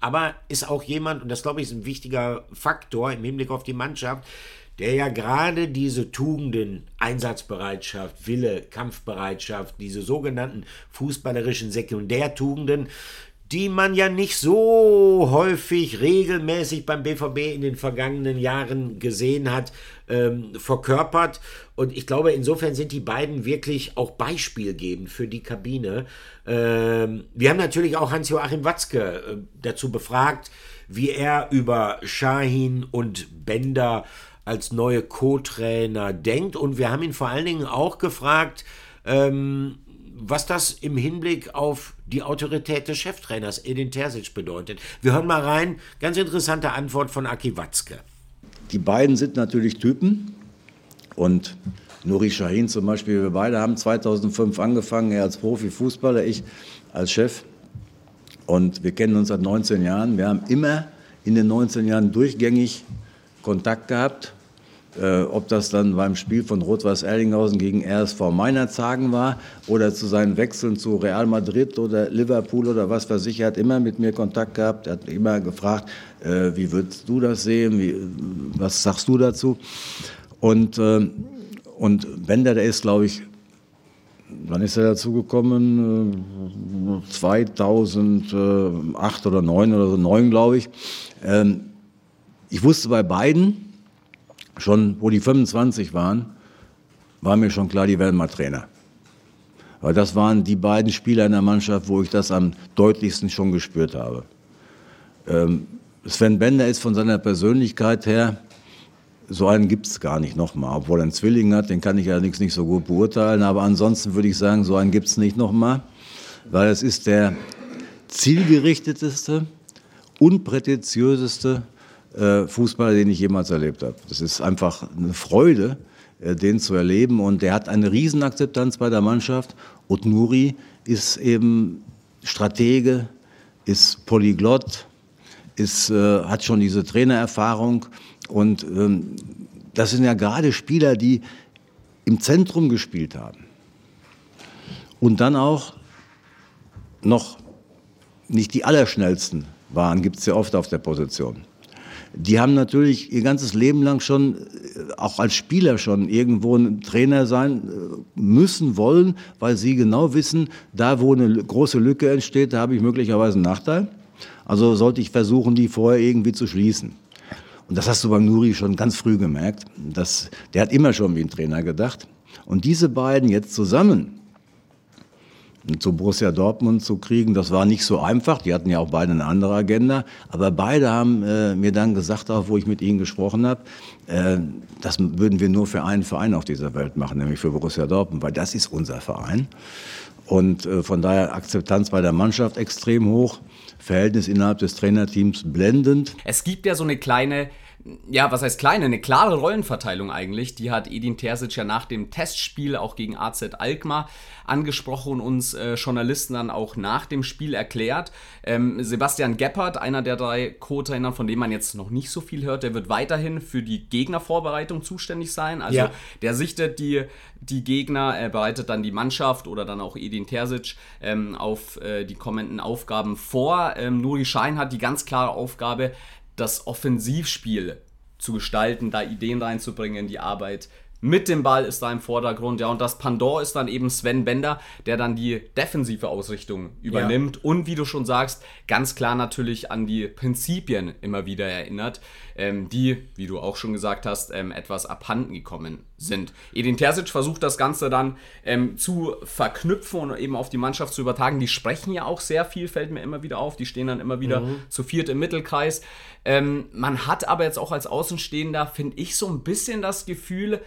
aber ist auch jemand, und das glaube ich ist ein wichtiger Faktor im Hinblick auf die Mannschaft, der ja gerade diese Tugenden, Einsatzbereitschaft, Wille, Kampfbereitschaft, diese sogenannten fußballerischen Sekundärtugenden, die man ja nicht so häufig regelmäßig beim BVB in den vergangenen Jahren gesehen hat, ähm, verkörpert. Und ich glaube, insofern sind die beiden wirklich auch beispielgebend für die Kabine. Ähm, wir haben natürlich auch Hans-Joachim Watzke äh, dazu befragt, wie er über Shahin und Bender als neue Co-Trainer denkt. Und wir haben ihn vor allen Dingen auch gefragt, ähm, was das im Hinblick auf die Autorität des Cheftrainers Edin Terzic bedeutet. Wir hören mal rein. Ganz interessante Antwort von Aki Watzke. Die beiden sind natürlich Typen und Nuri Shahin zum Beispiel, wir beide haben 2005 angefangen, er als Profifußballer, ich als Chef. Und wir kennen uns seit 19 Jahren. Wir haben immer in den 19 Jahren durchgängig Kontakt gehabt. Äh, ob das dann beim Spiel von Rot-Weiß Erlinghausen gegen RSV Meinerzhagen war oder zu seinen Wechseln zu Real Madrid oder Liverpool oder was weiß ich, er hat immer mit mir Kontakt gehabt, er hat immer gefragt, äh, wie würdest du das sehen, wie, was sagst du dazu? Und, äh, und Bender, der ist, glaube ich, wann ist er dazu gekommen? 2008 oder 2009 oder so, 9 glaube ich. Ähm, ich wusste bei beiden, schon wo die 25 waren, war mir schon klar, die werden mal Trainer. Weil das waren die beiden Spieler in der Mannschaft, wo ich das am deutlichsten schon gespürt habe. Ähm, Sven Bender ist von seiner Persönlichkeit her, so einen gibt es gar nicht nochmal. Obwohl er einen Zwilling hat, den kann ich allerdings nicht so gut beurteilen. Aber ansonsten würde ich sagen, so einen gibt es nicht nochmal. Weil es ist der zielgerichteteste, unprätentiöseste äh, Fußballer, den ich jemals erlebt habe. Das ist einfach eine Freude, äh, den zu erleben. Und der hat eine Riesenakzeptanz bei der Mannschaft. Und Nuri ist eben Stratege, ist Polyglott, ist, äh, hat schon diese Trainererfahrung. Und ähm, das sind ja gerade Spieler, die im Zentrum gespielt haben. Und dann auch noch nicht die allerschnellsten waren, gibt es ja oft auf der Position die haben natürlich ihr ganzes Leben lang schon, äh, auch als Spieler schon, irgendwo ein Trainer sein äh, müssen, wollen, weil sie genau wissen, da wo eine große Lücke entsteht, da habe ich möglicherweise einen Nachteil. Also sollte ich versuchen, die vorher irgendwie zu schließen. Und das hast du beim Nuri schon ganz früh gemerkt. Dass, der hat immer schon wie ein Trainer gedacht. Und diese beiden jetzt zusammen, zu Borussia Dortmund zu kriegen. Das war nicht so einfach. Die hatten ja auch beide eine andere Agenda. Aber beide haben äh, mir dann gesagt, auch wo ich mit ihnen gesprochen habe, äh, das würden wir nur für einen Verein auf dieser Welt machen, nämlich für Borussia Dortmund, weil das ist unser Verein. Und äh, von daher Akzeptanz bei der Mannschaft extrem hoch, Verhältnis innerhalb des Trainerteams blendend. Es gibt ja so eine kleine ja, was heißt kleine, eine klare Rollenverteilung eigentlich. Die hat Edin Terzic ja nach dem Testspiel auch gegen AZ Alkmaar angesprochen und uns äh, Journalisten dann auch nach dem Spiel erklärt. Ähm, Sebastian Geppert, einer der drei Co-Trainer, von dem man jetzt noch nicht so viel hört, der wird weiterhin für die Gegnervorbereitung zuständig sein. Also ja. der sichtet die, die Gegner, er bereitet dann die Mannschaft oder dann auch Edin Terzic ähm, auf äh, die kommenden Aufgaben vor. Ähm, Nuri Schein hat die ganz klare Aufgabe, das Offensivspiel zu gestalten, da Ideen reinzubringen, die Arbeit mit dem Ball ist da im Vordergrund. Ja, und das Pandor ist dann eben Sven Bender, der dann die defensive Ausrichtung übernimmt ja. und wie du schon sagst, ganz klar natürlich an die Prinzipien immer wieder erinnert, ähm, die, wie du auch schon gesagt hast, ähm, etwas abhanden gekommen sind. Edin Terzic versucht das Ganze dann ähm, zu verknüpfen und eben auf die Mannschaft zu übertragen. Die sprechen ja auch sehr viel, fällt mir immer wieder auf. Die stehen dann immer wieder mhm. zu viert im Mittelkreis. Ähm, man hat aber jetzt auch als Außenstehender, finde ich, so ein bisschen das Gefühl,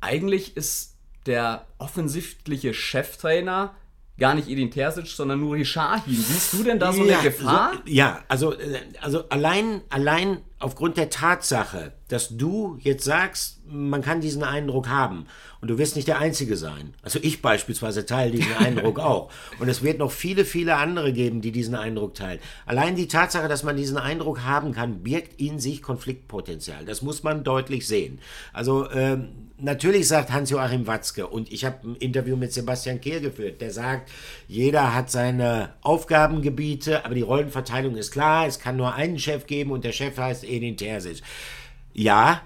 eigentlich ist der offensichtliche Cheftrainer gar nicht Edin Terzic, sondern Nuri Sahin. Siehst du denn da so ja, eine Gefahr? So, ja, also, äh, also allein, allein aufgrund der Tatsache, dass du jetzt sagst, man kann diesen Eindruck haben und du wirst nicht der Einzige sein. Also ich beispielsweise teile diesen Eindruck auch. Und es wird noch viele, viele andere geben, die diesen Eindruck teilen. Allein die Tatsache, dass man diesen Eindruck haben kann, birgt in sich Konfliktpotenzial. Das muss man deutlich sehen. Also ähm, natürlich sagt Hans-Joachim Watzke, und ich habe ein Interview mit Sebastian Kehl geführt, der sagt, jeder hat seine Aufgabengebiete, aber die Rollenverteilung ist klar, es kann nur einen Chef geben und der Chef heißt Edin Terzic. Ja,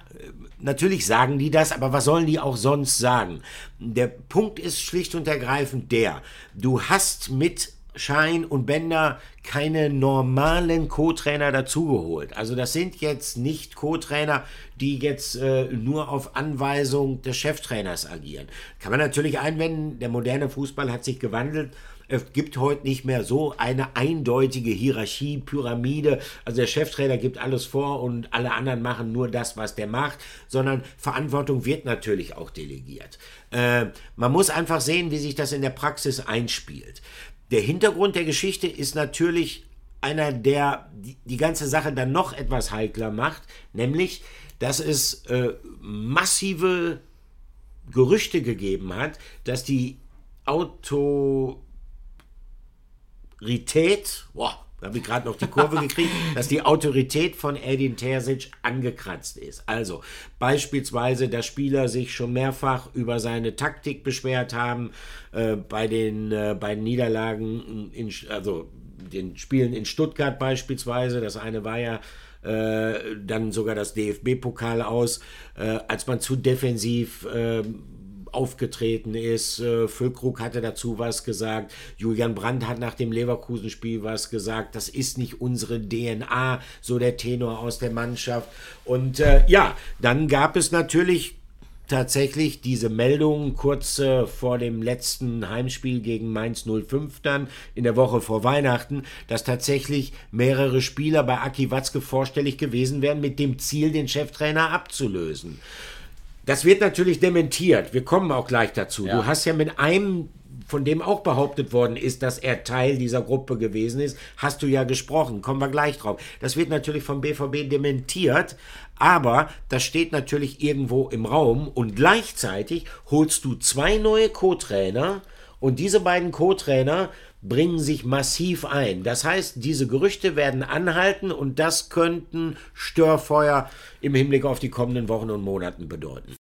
natürlich sagen die das, aber was sollen die auch sonst sagen? Der Punkt ist schlicht und ergreifend der, du hast mit Schein und Bender keine normalen Co-Trainer dazugeholt. Also das sind jetzt nicht Co-Trainer, die jetzt äh, nur auf Anweisung des Cheftrainers agieren. Kann man natürlich einwenden, der moderne Fußball hat sich gewandelt. Es gibt heute nicht mehr so eine eindeutige Hierarchie, Pyramide. Also der Cheftrainer gibt alles vor und alle anderen machen nur das, was der macht, sondern Verantwortung wird natürlich auch delegiert. Äh, man muss einfach sehen, wie sich das in der Praxis einspielt. Der Hintergrund der Geschichte ist natürlich einer, der die, die ganze Sache dann noch etwas heikler macht, nämlich, dass es äh, massive Gerüchte gegeben hat, dass die Autorität, boah, da habe ich gerade noch die Kurve gekriegt, dass die Autorität von Edin Terzic angekratzt ist. Also beispielsweise, dass Spieler sich schon mehrfach über seine Taktik beschwert haben, äh, bei den äh, beiden Niederlagen, in, also den Spielen in Stuttgart beispielsweise. Das eine war ja äh, dann sogar das DFB-Pokal aus, äh, als man zu defensiv ähm, aufgetreten ist. Äh, Füllkrug hatte dazu was gesagt. Julian Brandt hat nach dem Leverkusen-Spiel was gesagt. Das ist nicht unsere DNA, so der Tenor aus der Mannschaft. Und äh, ja, dann gab es natürlich tatsächlich diese Meldung kurz äh, vor dem letzten Heimspiel gegen Mainz 05 dann in der Woche vor Weihnachten, dass tatsächlich mehrere Spieler bei Aki Watzke vorstellig gewesen wären mit dem Ziel, den Cheftrainer abzulösen. Das wird natürlich dementiert. Wir kommen auch gleich dazu. Ja. Du hast ja mit einem, von dem auch behauptet worden ist, dass er Teil dieser Gruppe gewesen ist, hast du ja gesprochen. Kommen wir gleich drauf. Das wird natürlich vom BVB dementiert, aber das steht natürlich irgendwo im Raum und gleichzeitig holst du zwei neue Co-Trainer und diese beiden Co-Trainer bringen sich massiv ein. Das heißt, diese Gerüchte werden anhalten und das könnten Störfeuer im Hinblick auf die kommenden Wochen und Monaten bedeuten.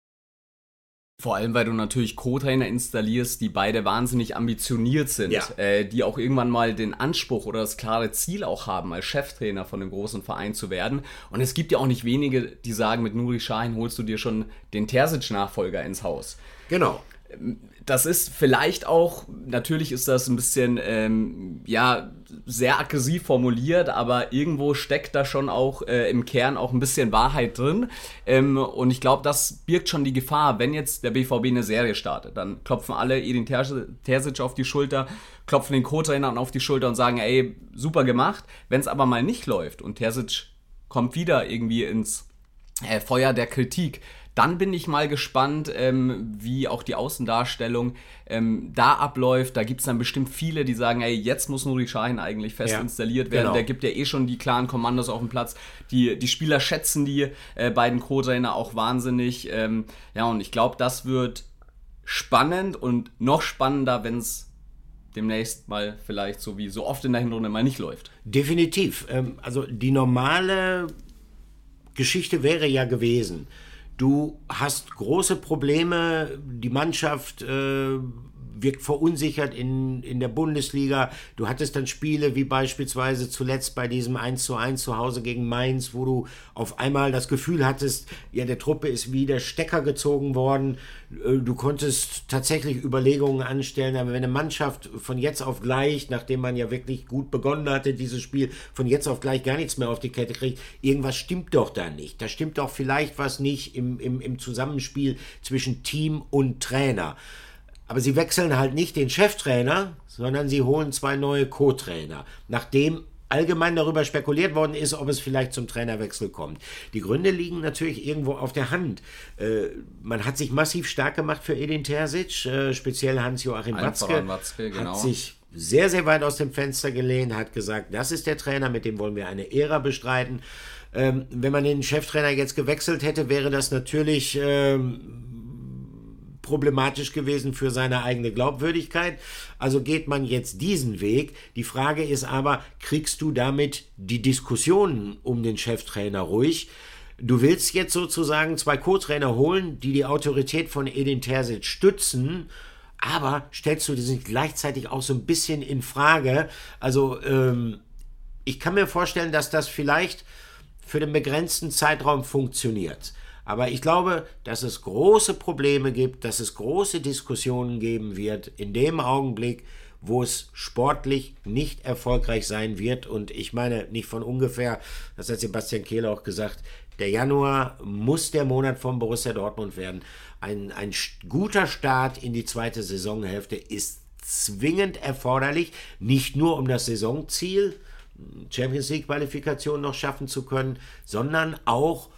Vor allem, weil du natürlich Co-Trainer installierst, die beide wahnsinnig ambitioniert sind, ja. äh, die auch irgendwann mal den Anspruch oder das klare Ziel auch haben, als Cheftrainer von einem großen Verein zu werden. Und es gibt ja auch nicht wenige, die sagen, mit Nuri Sahin holst du dir schon den Terzic-Nachfolger ins Haus. Genau. Das ist vielleicht auch, natürlich ist das ein bisschen, ähm, ja, sehr aggressiv formuliert, aber irgendwo steckt da schon auch äh, im Kern auch ein bisschen Wahrheit drin. Ähm, und ich glaube, das birgt schon die Gefahr, wenn jetzt der BVB eine Serie startet, dann klopfen alle Edin Terzic auf die Schulter, klopfen den Co-Trainern auf die Schulter und sagen, ey, super gemacht. Wenn es aber mal nicht läuft und Terzic kommt wieder irgendwie ins äh, Feuer der Kritik, dann bin ich mal gespannt, ähm, wie auch die Außendarstellung ähm, da abläuft. Da gibt es dann bestimmt viele, die sagen, ey, jetzt muss Nuri Sahin eigentlich fest ja, installiert werden. Genau. Der gibt ja eh schon die klaren Kommandos auf dem Platz. Die, die Spieler schätzen die äh, beiden Co-Trainer auch wahnsinnig. Ähm, ja, und ich glaube, das wird spannend und noch spannender, wenn es demnächst mal vielleicht so wie so oft in der Hinrunde mal nicht läuft. Definitiv. Ähm, also die normale Geschichte wäre ja gewesen, Du hast große Probleme, die Mannschaft äh, wirkt verunsichert in, in der Bundesliga. Du hattest dann Spiele wie beispielsweise zuletzt bei diesem 1 zu 1 zu Hause gegen Mainz, wo du auf einmal das Gefühl hattest, ja, der Truppe ist wie der Stecker gezogen worden. Äh, du konntest tatsächlich Überlegungen anstellen, aber wenn eine Mannschaft von jetzt auf gleich, nachdem man ja wirklich gut begonnen hatte, dieses Spiel, von jetzt auf gleich gar nichts mehr auf die Kette kriegt, irgendwas stimmt doch da nicht. Da stimmt doch vielleicht was nicht im, im, im Zusammenspiel zwischen Team und Trainer. Aber sie wechseln halt nicht den Cheftrainer, sondern sie holen zwei neue Co-Trainer, nachdem allgemein darüber spekuliert worden ist, ob es vielleicht zum Trainerwechsel kommt. Die Gründe liegen natürlich irgendwo auf der Hand. Äh, man hat sich massiv stark gemacht für Edin Terzic, äh, speziell Hans-Joachim Watzke, Watzke genau. hat sich sehr, sehr weit aus dem Fenster gelehnt, hat gesagt, das ist der Trainer, mit dem wollen wir eine Ära bestreiten. Ähm, wenn man den Cheftrainer jetzt gewechselt hätte, wäre das natürlich ähm, problematisch gewesen für seine eigene Glaubwürdigkeit. Also geht man jetzt diesen Weg. Die Frage ist aber, kriegst du damit die Diskussionen um den Cheftrainer ruhig? Du willst jetzt sozusagen zwei Co-Trainer holen, die die Autorität von Edin Terzic stützen, aber stellst du das gleichzeitig auch so ein bisschen in Frage? Also ähm, ich kann mir vorstellen, dass das vielleicht für den begrenzten Zeitraum funktioniert. Aber ich glaube, dass es große Probleme gibt, dass es große Diskussionen geben wird in dem Augenblick, wo es sportlich nicht erfolgreich sein wird. Und ich meine, nicht von ungefähr, das hat Sebastian Kehl auch gesagt, der Januar muss der Monat von Borussia Dortmund werden. Ein, ein guter Start in die zweite Saisonhälfte ist zwingend erforderlich, nicht nur um das Saisonziel, Champions League Qualifikation noch schaffen zu können, sondern auch um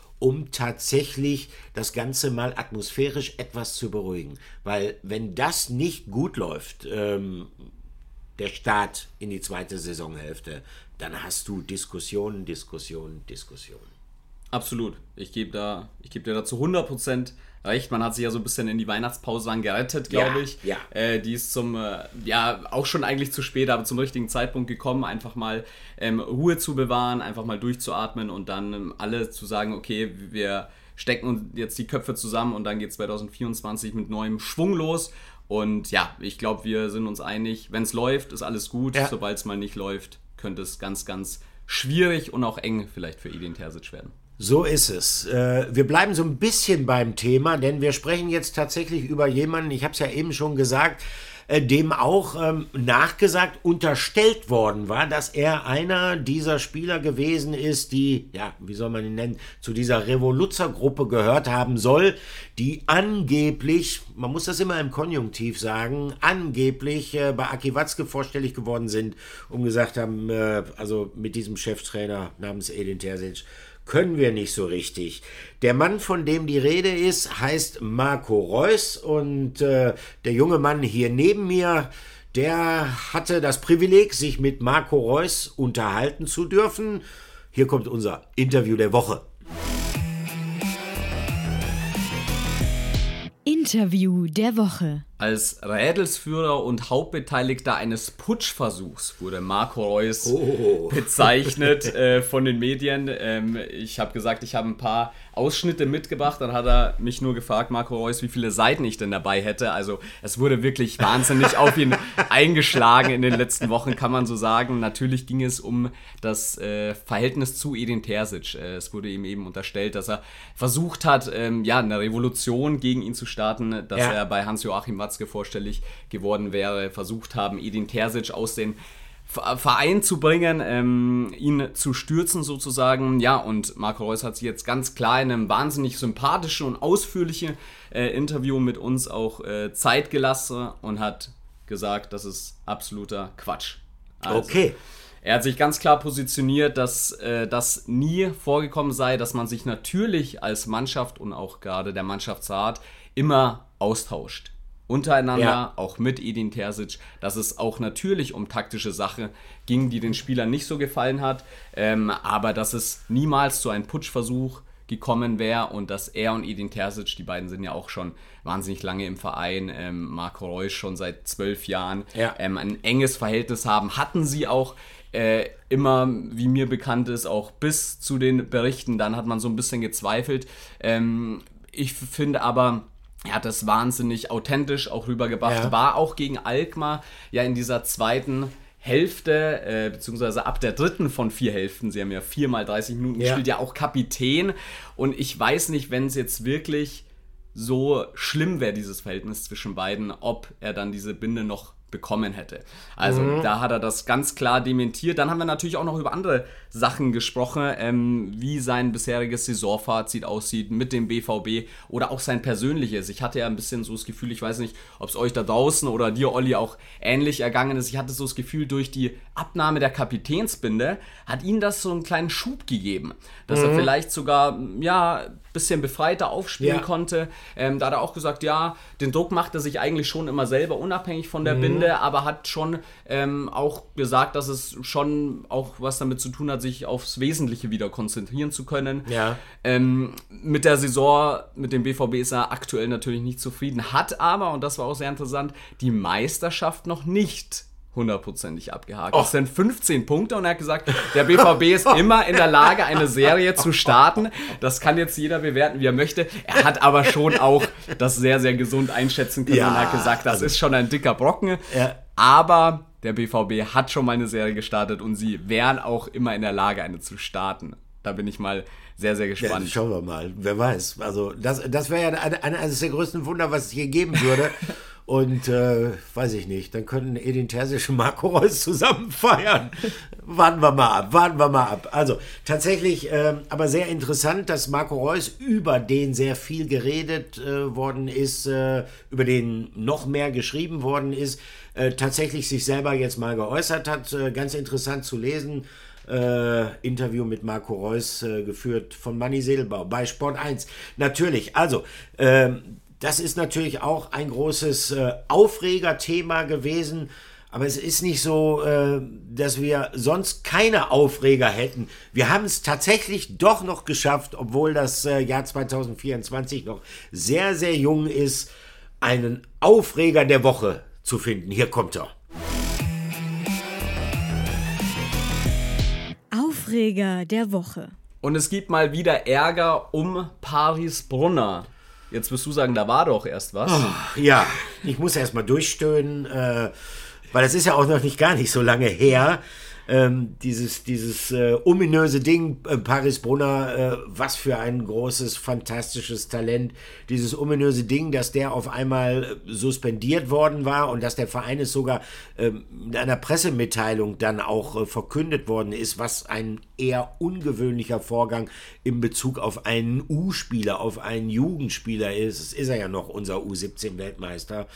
tatsächlich das Ganze mal atmosphärisch etwas zu beruhigen. Weil wenn das nicht gut läuft, ähm, der Start in die zweite Saisonhälfte, dann hast du Diskussionen, Diskussionen, Diskussionen. Absolut. Ich gebe da, ich gebe dir dazu 100% recht. Man hat sich ja so ein bisschen in die Weihnachtspause dann gerettet, glaube Ja, ich. ja. Äh, die ist zum, äh, ja, auch schon eigentlich zu spät, aber zum richtigen Zeitpunkt gekommen, einfach mal ähm, Ruhe zu bewahren, einfach mal durchzuatmen und dann ähm, alle zu sagen, okay, wir stecken uns jetzt die Köpfe zusammen und dann geht 2024 mit neuem Schwung los. Und ja, ich glaube, wir sind uns einig, wenn es läuft, ist alles gut. Ja. Sobald es mal nicht läuft, könnte es ganz, ganz schwierig und auch eng vielleicht für Edin Terzic werden. So ist es. Äh, wir bleiben so ein bisschen beim Thema, denn wir sprechen jetzt tatsächlich über jemanden, ich habe es ja eben schon gesagt, äh, dem auch ähm, nachgesagt, unterstellt worden war, dass er einer dieser Spieler gewesen ist, die, ja, wie soll man ihn nennen, zu dieser Revoluzergruppe gehört haben soll, die angeblich, man muss das immer im Konjunktiv sagen, angeblich äh, bei Aki Watzke vorstellig geworden sind und gesagt haben, also mit diesem Cheftrainer namens Edin Terzic, können wir nicht so richtig. Der Mann, von dem die Rede ist, heißt Marco Reus und äh, der junge Mann hier neben mir, der hatte das Privileg, sich mit Marco Reus unterhalten zu dürfen. Hier kommt unser Interview der Woche. Interview der Woche. Als Rädelsführer und Hauptbeteiligter eines Putschversuchs wurde Marco Reus Oh. bezeichnet äh, von den Medien. Ähm, ich habe gesagt, ich habe ein paar Ausschnitte mitgebracht. Dann hat er mich nur gefragt, Marco Reus, wie viele Seiten ich denn dabei hätte. Also es wurde wirklich wahnsinnig auf ihn eingeschlagen in den letzten Wochen, kann man so sagen. Natürlich ging es um das äh, Verhältnis zu Edin Terzic. Äh, es wurde ihm eben unterstellt, dass er versucht hat, ähm, ja, eine Revolution gegen ihn zu starten, dass Ja. er bei Hans-Joachim Watzke vorstellig geworden wäre, versucht haben, Edin Terzic aus den Ver- Verein zu bringen, ähm, ihn zu stürzen sozusagen. Ja, und Marco Reus hat sich jetzt ganz klar in einem wahnsinnig sympathischen und ausführlichen äh, Interview mit uns auch äh, Zeit gelassen und hat gesagt, das ist absoluter Quatsch. Also, Okay. er hat sich ganz klar positioniert, dass äh, das nie vorgekommen sei, dass man sich natürlich als Mannschaft und auch gerade der Mannschaftsrat immer austauscht. Untereinander, Ja. auch mit Edin Terzic, dass es auch natürlich um taktische Sache ging, die den Spielern nicht so gefallen hat, ähm, aber dass es niemals zu einem Putschversuch gekommen wäre und dass er und Edin Terzic, die beiden sind ja auch schon wahnsinnig lange im Verein, ähm, Marco Reus schon seit zwölf Jahren, Ja. ähm, ein enges Verhältnis haben, hatten sie auch äh, immer, wie mir bekannt ist, auch bis zu den Berichten, dann hat man so ein bisschen gezweifelt. Ähm, ich finde aber, er hat das wahnsinnig authentisch auch rübergebracht, Ja. war auch gegen Alkmaar ja in dieser zweiten Hälfte, äh, beziehungsweise ab der dritten von vier Hälften, sie haben ja viermal 30 Minuten Ja. gespielt, ja auch Kapitän. Und ich weiß nicht, wenn es jetzt wirklich so schlimm wäre, dieses Verhältnis zwischen beiden, ob er dann diese Binde noch bekommen hätte. Also da hat er das ganz klar dementiert. Dann haben wir natürlich auch noch über andere Sachen gesprochen, ähm, wie sein bisheriges Saisonfazit aussieht mit dem BVB oder auch sein persönliches. Ich hatte ja ein bisschen so das Gefühl, ich weiß nicht, ob es euch da draußen oder dir, Olli, auch ähnlich ergangen ist. Ich hatte so das Gefühl, durch die Abnahme der Kapitänsbinde hat ihm das so einen kleinen Schub gegeben, dass er vielleicht sogar, ja, ein bisschen befreiter aufspielen Ja. konnte. Ähm, da hat er auch gesagt, ja, den Druck macht er sich eigentlich schon immer selber, unabhängig von der Binde, aber hat schon ähm, auch gesagt, dass es schon auch was damit zu tun hat, sich aufs Wesentliche wieder konzentrieren zu können. Ja. Ähm, mit der Saison, mit dem BVB ist er aktuell natürlich nicht zufrieden, hat aber, und das war auch sehr interessant, die Meisterschaft noch nicht hundertprozentig abgehakt. Das sind 15 Punkte und er hat gesagt, der BVB ist immer in der Lage, eine Serie zu starten. Das kann jetzt jeder bewerten, wie er möchte. Er hat aber schon auch das sehr, sehr gesund einschätzen können Ja, und hat gesagt, das also- ist schon ein dicker Brocken. Ja. Aber der BVB hat schon mal eine Serie gestartet und sie wären auch immer in der Lage, eine zu starten. Da bin ich mal sehr, sehr Ja, gespannt. schauen wir mal. Wer weiß. Also, das, das wäre ja eine, eine, eines der größten Wunder, was es hier geben würde. Und äh, weiß ich nicht, dann könnten Edin Terzic und Marco Reus zusammen feiern. warten wir mal ab, warten wir mal ab. Also tatsächlich, äh, aber sehr interessant, dass Marco Reus, über den sehr viel geredet äh, worden ist, äh, über den noch mehr geschrieben worden ist, äh, tatsächlich sich selber jetzt mal geäußert hat. Äh, ganz interessant zu lesen. Interview mit Marco Reus geführt von Manny Sedelbau bei Sport 1. Natürlich, also ähm, das ist natürlich auch ein großes äh, Aufregerthema gewesen. Aber es ist nicht so, äh, dass wir sonst keine Aufreger hätten. Wir haben es tatsächlich doch noch geschafft, obwohl das äh, Jahr 2024 noch sehr, sehr jung ist, einen Aufreger der Woche zu finden. Hier kommt er. Aufreger der Woche. Und es gibt mal wieder Ärger um Paris Brunner. Jetzt wirst du sagen, da war doch erst was. Oh, ja, ich muss erst mal durchstöhnen, äh, weil das ist ja auch noch nicht gar nicht so lange her. Ähm, dieses dieses äh, ominöse Ding, äh, Paris Brunner, äh, was für ein großes, fantastisches Talent. Dieses ominöse Ding, dass der auf einmal äh, suspendiert worden war und dass der Verein es sogar ähm, in einer Pressemitteilung dann auch äh, verkündet worden ist, was ein eher ungewöhnlicher Vorgang in Bezug auf einen U-Spieler, auf einen Jugendspieler ist. Es ist er ja noch, unser U17-Weltmeister.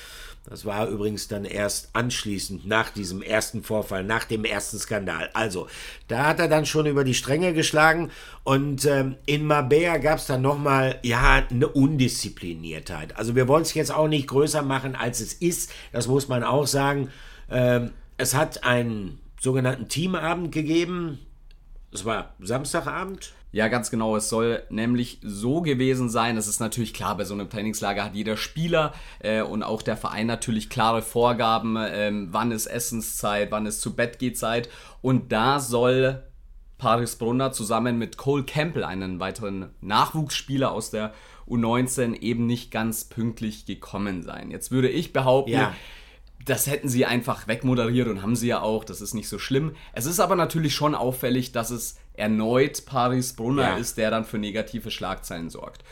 Das war übrigens dann erst anschließend nach diesem ersten Vorfall, nach dem ersten Skandal. Also, da hat er dann schon über die Stränge geschlagen und ähm, in Mabea gab es dann nochmal, ja, eine Undiszipliniertheit. Also, wir wollen es jetzt auch nicht größer machen, als es ist. Das muss man auch sagen. Ähm, es hat einen sogenannten Teamabend gegeben. Es war Samstagabend. Ja, ganz genau. Es soll nämlich so gewesen sein. Es ist natürlich klar, bei so einem Trainingslager hat jeder Spieler äh, und auch der Verein natürlich klare Vorgaben, äh, wann ist Essenszeit, wann ist zu Bett geht Zeit. Und da soll Paris Brunner zusammen mit Cole Campbell, einen weiteren Nachwuchsspieler aus der U19, eben nicht ganz pünktlich gekommen sein. Jetzt würde ich behaupten, ja das hätten sie einfach wegmoderiert und haben sie ja auch, das ist nicht so schlimm. Es ist aber natürlich schon auffällig, dass es erneut Paris Brunner ja. ist, der dann für negative Schlagzeilen sorgt.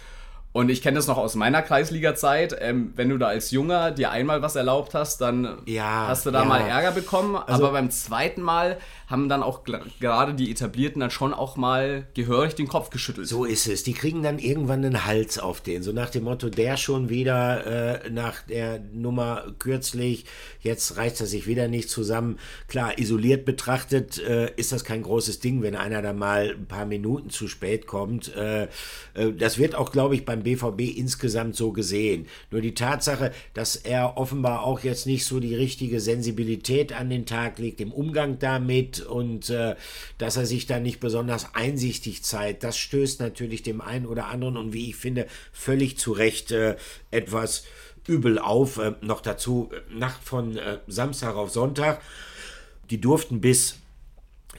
Und ich kenne das noch aus meiner Kreisliga-Zeit. Ähm, wenn du da als Junger dir einmal was erlaubt hast, dann ja, hast du da ja. mal Ärger bekommen. Also, aber beim zweiten Mal haben dann auch gerade die Etablierten dann schon auch mal gehörig den Kopf geschüttelt. So ist es. Die kriegen dann irgendwann einen Hals auf den. So nach dem Motto, der schon wieder äh, nach der Nummer kürzlich, jetzt reißt er sich wieder nicht zusammen. Klar, isoliert betrachtet äh, ist das kein großes Ding, wenn einer da mal ein paar Minuten zu spät kommt. Äh, äh das wird auch, glaube ich, beim BVB insgesamt so gesehen. Nur die Tatsache, dass er offenbar auch jetzt nicht so die richtige Sensibilität an den Tag legt im Umgang damit, und äh, dass er sich da nicht besonders einsichtig zeigt, das stößt natürlich dem einen oder anderen und wie ich finde, völlig zu Recht äh, etwas übel auf. Äh, noch dazu, äh, Nacht von äh, Samstag auf Sonntag, die durften bis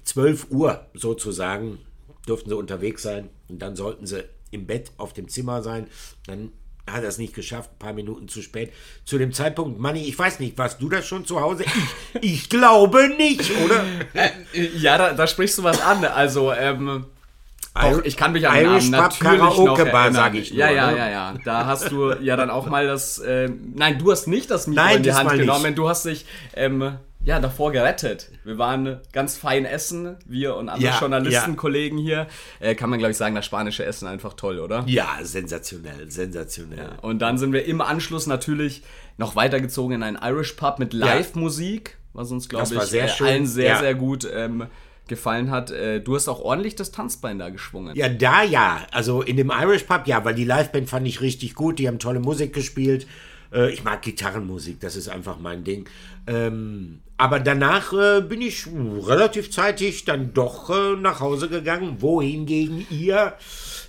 12 Uhr sozusagen, durften sie unterwegs sein und dann sollten sie im Bett auf dem Zimmer sein. Dann hat er es nicht geschafft, ein paar Minuten zu spät. Zu dem Zeitpunkt, Manni, ich weiß nicht, warst du das schon zu Hause? Ich, ich glaube nicht, oder? Ja, da, da, sprichst du was an. Also, ähm, doch, ich kann mich an den Namen natürlich Karaoke noch erinnern. Sag ich nur, ja, ja, ne? ja, ja. Da hast du ja dann auch mal das. Äh, nein, du hast nicht das Mikro nein, in die Hand genommen. Nicht. Du hast dich ähm, ja, davor gerettet. Wir waren ganz fein essen, wir und andere ja, Journalistenkollegen ja. hier. Äh, kann man, glaube ich, sagen, das spanische Essen einfach toll, oder? Ja, sensationell, sensationell. Ja, und dann sind wir im Anschluss natürlich noch weitergezogen in einen Irish Pub mit Live-Musik, was uns, glaube ich, sehr äh, allen sehr, sehr gut ähm, gefallen hat. Äh, du hast auch ordentlich das Tanzbein da geschwungen. Ja, da ja. Also in dem Irish Pub, ja, weil die Liveband fand ich richtig gut. Die haben tolle Musik gespielt. Äh, ich mag Gitarrenmusik, das ist einfach mein Ding. Ähm, aber danach äh, bin ich relativ zeitig dann doch äh, nach Hause gegangen, wohingegen ihr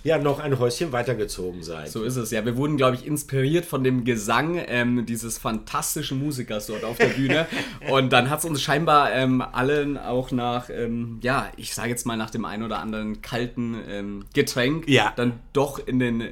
ja noch ein Häuschen weitergezogen seid. So ist es, ja. Wir wurden, glaube ich, inspiriert von dem Gesang ähm, dieses fantastischen Musikers dort auf der Bühne. Und dann hat es uns scheinbar ähm, allen auch nach, ähm, ja, ich sage jetzt mal nach dem einen oder anderen kalten ähm, Getränk ja. dann doch in den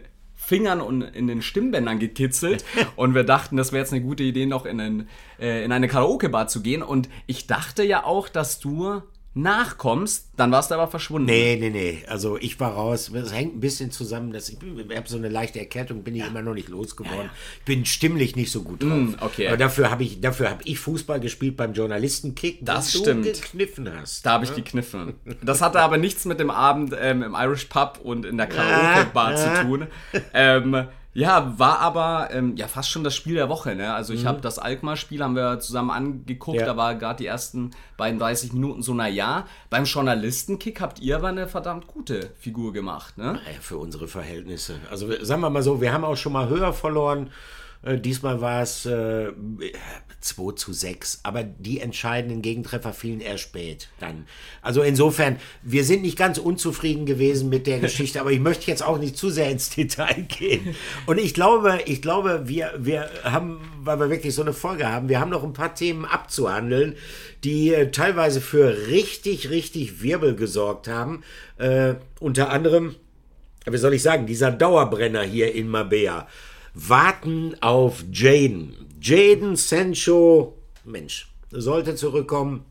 Fingern und in den Stimmbändern gekitzelt. und wir dachten, das wäre jetzt eine gute Idee, noch in, einen, äh, in eine Karaoke-Bar zu gehen. Und ich dachte ja auch, dass du nachkommst, dann warst du aber verschwunden. Nee, nee, nee. Also ich war raus. Es hängt ein bisschen zusammen, dass ich, ich habe so eine leichte Erkältung, bin ich immer noch nicht losgeworden. Ja, ja. Ich bin stimmlich nicht so gut drauf. Mm, okay. Aber dafür habe ich, dafür habe ich Fußball gespielt beim Journalistenkick, das stimmt. du gekniffen hast. Da habe ich gekniffen. Das hatte aber nichts mit dem Abend ähm, im Irish Pub und in der Karaoke-Bar zu tun. Ähm, ja, war aber ähm, ja fast schon das Spiel der Woche. Ne? Also ich mhm. habe das Alkmaar-Spiel haben wir zusammen angeguckt. Ja. Da war gerade die ersten beiden 30 Minuten so na ja. Beim Journalistenkick habt ihr aber eine verdammt gute Figur gemacht. Ne? Ja, für unsere Verhältnisse. Also sagen wir mal so, wir haben auch schon mal höher verloren. Äh, diesmal war es äh, 2 zu 6, aber die entscheidenden Gegentreffer fielen erst spät dann. Also insofern, wir sind nicht ganz unzufrieden gewesen mit der Geschichte, aber ich möchte jetzt auch nicht zu sehr ins Detail gehen. Und ich glaube, ich glaube, wir, wir haben, weil wir wirklich so eine Folge haben, wir haben noch ein paar Themen abzuhandeln, die äh, teilweise für richtig, richtig Wirbel gesorgt haben. Äh, unter anderem, wie soll ich sagen, dieser Dauerbrenner hier in Mabea warten auf Jaden. Jaden Sancho, Mensch, sollte zurückkommen.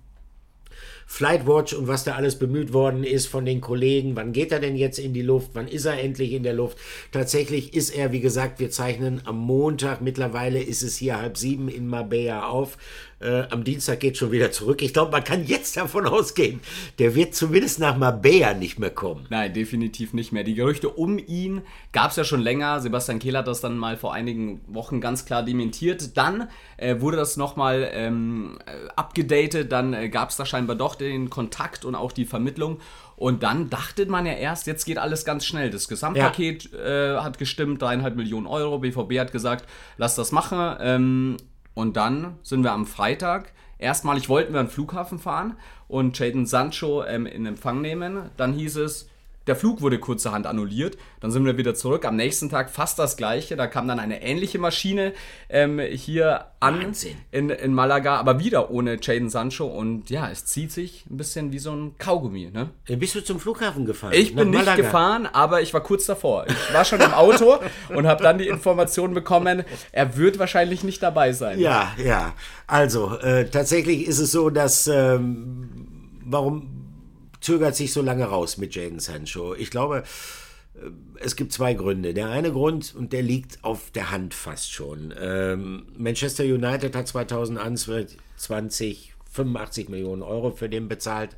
Flightwatch und was da alles bemüht worden ist von den Kollegen. Wann geht er denn jetzt in die Luft? Wann ist er endlich in der Luft? Tatsächlich ist er, wie gesagt, wir zeichnen am Montag. Mittlerweile ist es hier halb sieben in Marbella auf. Äh, am Dienstag geht schon wieder zurück. Ich glaube, man kann jetzt davon ausgehen, der wird zumindest nach Marbella nicht mehr kommen. Nein, definitiv nicht mehr. Die Gerüchte um ihn gab es ja schon länger. Sebastian Kehl hat das dann mal vor einigen Wochen ganz klar dementiert. Dann äh, wurde das nochmal ähm, äh, abgedatet. Dann äh, gab es da scheinbar doch den Kontakt und auch die Vermittlung. Und dann dachte man ja erst, jetzt geht alles ganz schnell. Das Gesamtpaket ja. äh, hat gestimmt, dreieinhalb Millionen Euro. BVB hat gesagt, lass das machen. Ähm, und dann sind wir am Freitag. Erstmalig wollten wir an den Flughafen fahren und Jaden Sancho ähm, in Empfang nehmen. Dann hieß es, der Flug wurde kurzerhand annulliert. Dann sind wir wieder zurück. Am nächsten Tag fast das gleiche. Da kam dann eine ähnliche Maschine ähm, hier an in, in Malaga, aber wieder ohne Jaden Sancho. Und ja, es zieht sich ein bisschen wie so ein Kaugummi. Ne? Äh, bist du zum Flughafen gefahren? Ich bin nicht Malaga. gefahren, aber ich war kurz davor. Ich war schon im Auto und habe dann die Information bekommen, er wird wahrscheinlich nicht dabei sein. Ja, ja. Also, äh, tatsächlich ist es so, dass. Ähm, warum zögert sich so lange raus mit Jaden Sancho. Ich glaube, äh, es gibt zwei Gründe. Der eine Grund, und der liegt auf der Hand fast schon. Ähm, Manchester United hat 2021 85 Millionen Euro für den bezahlt.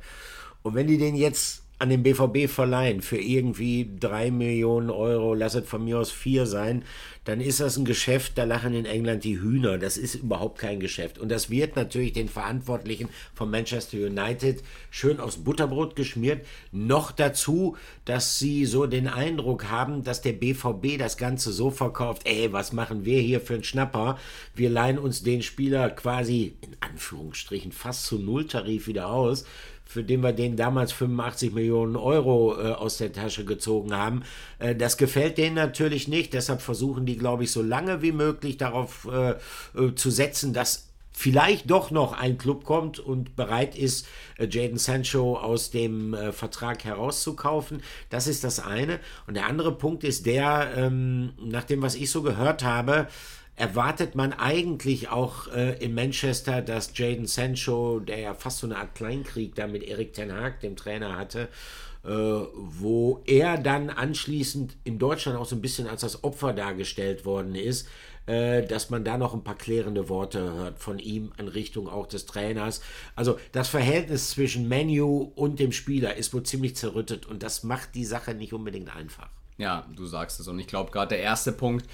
Und wenn die den jetzt an den BVB verleihen für irgendwie drei Millionen Euro, lass es von mir aus vier sein, dann ist das ein Geschäft, da lachen in England die Hühner. Das ist überhaupt kein Geschäft. Und das wird natürlich den Verantwortlichen von Manchester United schön aufs Butterbrot geschmiert. Noch dazu, dass sie so den Eindruck haben, dass der BVB das Ganze so verkauft, ey, was machen wir hier für einen Schnapper? Wir leihen uns den Spieler quasi in Anführungsstrichen fast zu Nulltarif wieder aus für den wir den damals 85 Millionen Euro äh, aus der Tasche gezogen haben. Äh, das gefällt denen natürlich nicht. Deshalb versuchen die, glaube ich, so lange wie möglich darauf äh, äh, zu setzen, dass vielleicht doch noch ein Club kommt und bereit ist, äh, Jaden Sancho aus dem äh, Vertrag herauszukaufen. Das ist das eine. Und der andere Punkt ist der, ähm, nach dem, was ich so gehört habe, erwartet man eigentlich auch äh, in Manchester, dass Jaden Sancho, der ja fast so eine Art Kleinkrieg da mit Erik Ten Haag, dem Trainer, hatte, äh, wo er dann anschließend in Deutschland auch so ein bisschen als das Opfer dargestellt worden ist, äh, dass man da noch ein paar klärende Worte hört von ihm in Richtung auch des Trainers. Also das Verhältnis zwischen Menu und dem Spieler ist wohl ziemlich zerrüttet und das macht die Sache nicht unbedingt einfach. Ja, du sagst es. Und ich glaube, gerade der erste Punkt,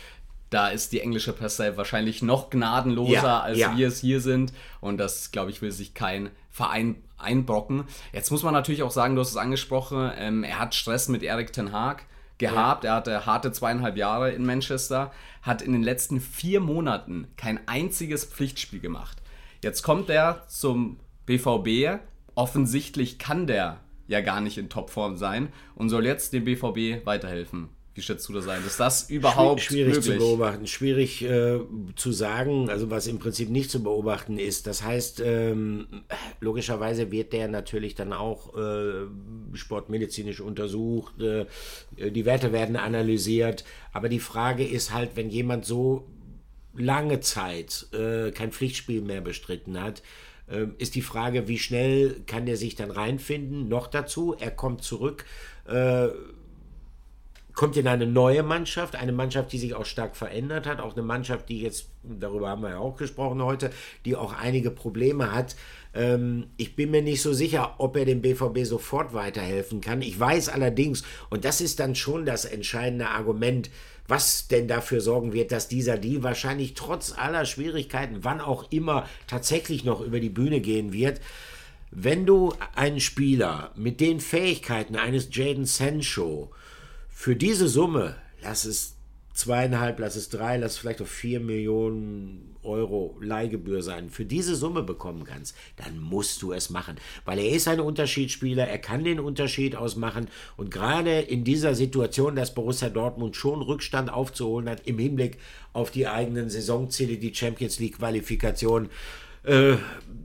da ist die englische Presse wahrscheinlich noch gnadenloser, ja, als ja. wir es hier sind. Und das, glaube ich, will sich kein Verein einbrocken. Jetzt muss man natürlich auch sagen, du hast es angesprochen, ähm, er hat Stress mit Erik Ten Haag gehabt. Ja. Er hatte harte zweieinhalb Jahre in Manchester, hat in den letzten vier Monaten kein einziges Pflichtspiel gemacht. Jetzt kommt er zum BVB. Offensichtlich kann der ja gar nicht in Topform sein und soll jetzt dem BVB weiterhelfen. Wie schätzt du das ein? Ist das überhaupt schwierig möglich? zu beobachten? Schwierig äh, zu sagen, also was im Prinzip nicht zu beobachten ist. Das heißt, ähm, logischerweise wird der natürlich dann auch äh, sportmedizinisch untersucht, äh, die Werte werden analysiert, aber die Frage ist halt, wenn jemand so lange Zeit äh, kein Pflichtspiel mehr bestritten hat, ähm, ist die Frage, wie schnell kann der sich dann reinfinden? Noch dazu, er kommt zurück, äh, kommt in eine neue Mannschaft, eine Mannschaft, die sich auch stark verändert hat, auch eine Mannschaft, die jetzt, darüber haben wir ja auch gesprochen heute, die auch einige Probleme hat. Ähm, ich bin mir nicht so sicher, ob er dem BVB sofort weiterhelfen kann. Ich weiß allerdings, und das ist dann schon das entscheidende Argument, was denn dafür sorgen wird, dass dieser Deal wahrscheinlich trotz aller Schwierigkeiten, wann auch immer, tatsächlich noch über die Bühne gehen wird. Wenn du einen Spieler mit den Fähigkeiten eines Jaden Sancho für diese Summe, lass es zweieinhalb, lass es drei, lass es vielleicht auf vier Millionen Euro Leihgebühr sein, für diese Summe bekommen kannst, dann musst du es machen. Weil er ist ein Unterschiedsspieler, er kann den Unterschied ausmachen und gerade in dieser Situation, dass Borussia Dortmund schon Rückstand aufzuholen hat im Hinblick auf die eigenen Saisonziele, die Champions League Qualifikation, äh,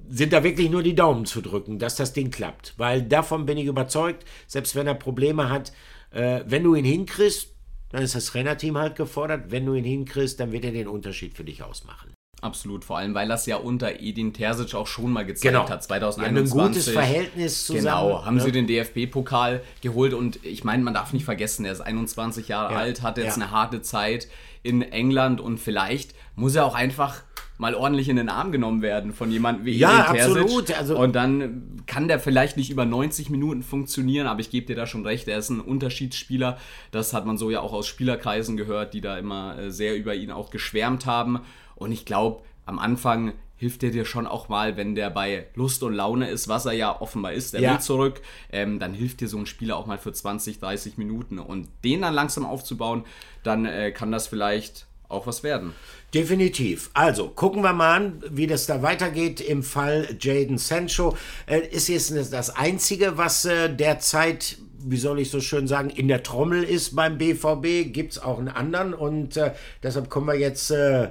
sind da wirklich nur die Daumen zu drücken, dass das Ding klappt. Weil davon bin ich überzeugt, selbst wenn er Probleme hat, äh, wenn du ihn hinkriegst, dann ist das Trainerteam halt gefordert. Wenn du ihn hinkriegst, dann wird er den Unterschied für dich ausmachen. Absolut, vor allem, weil das ja unter Edin Terzic auch schon mal gezeigt genau. hat, 2021. Ein gutes Verhältnis zusammen. Genau, haben ne? sie den DFB-Pokal geholt und ich meine, man darf nicht vergessen, er ist 21 Jahre ja. alt, hat jetzt ja. eine harte Zeit in England und vielleicht muss er auch einfach mal ordentlich in den Arm genommen werden von jemandem wie ja, Edin Terzic. Absolut. Also und dann kann der vielleicht nicht über 90 Minuten funktionieren, aber ich gebe dir da schon recht, er ist ein Unterschiedsspieler. Das hat man so ja auch aus Spielerkreisen gehört, die da immer äh, sehr über ihn auch geschwärmt haben. Und ich glaube, am Anfang hilft er dir schon auch mal, wenn der bei Lust und Laune ist, was er ja offenbar ist, der ja. will zurück, ähm, dann hilft dir so ein Spieler auch mal für 20, 30 Minuten. Und den dann langsam aufzubauen, dann äh, kann das vielleicht auch was werden. Definitiv. Also gucken wir mal an, wie das da weitergeht im Fall Jaden Sancho. Äh, ist jetzt das Einzige, was äh, derzeit, wie soll ich so schön sagen, in der Trommel ist beim BVB. Gibt es auch einen anderen und äh, deshalb kommen wir jetzt äh,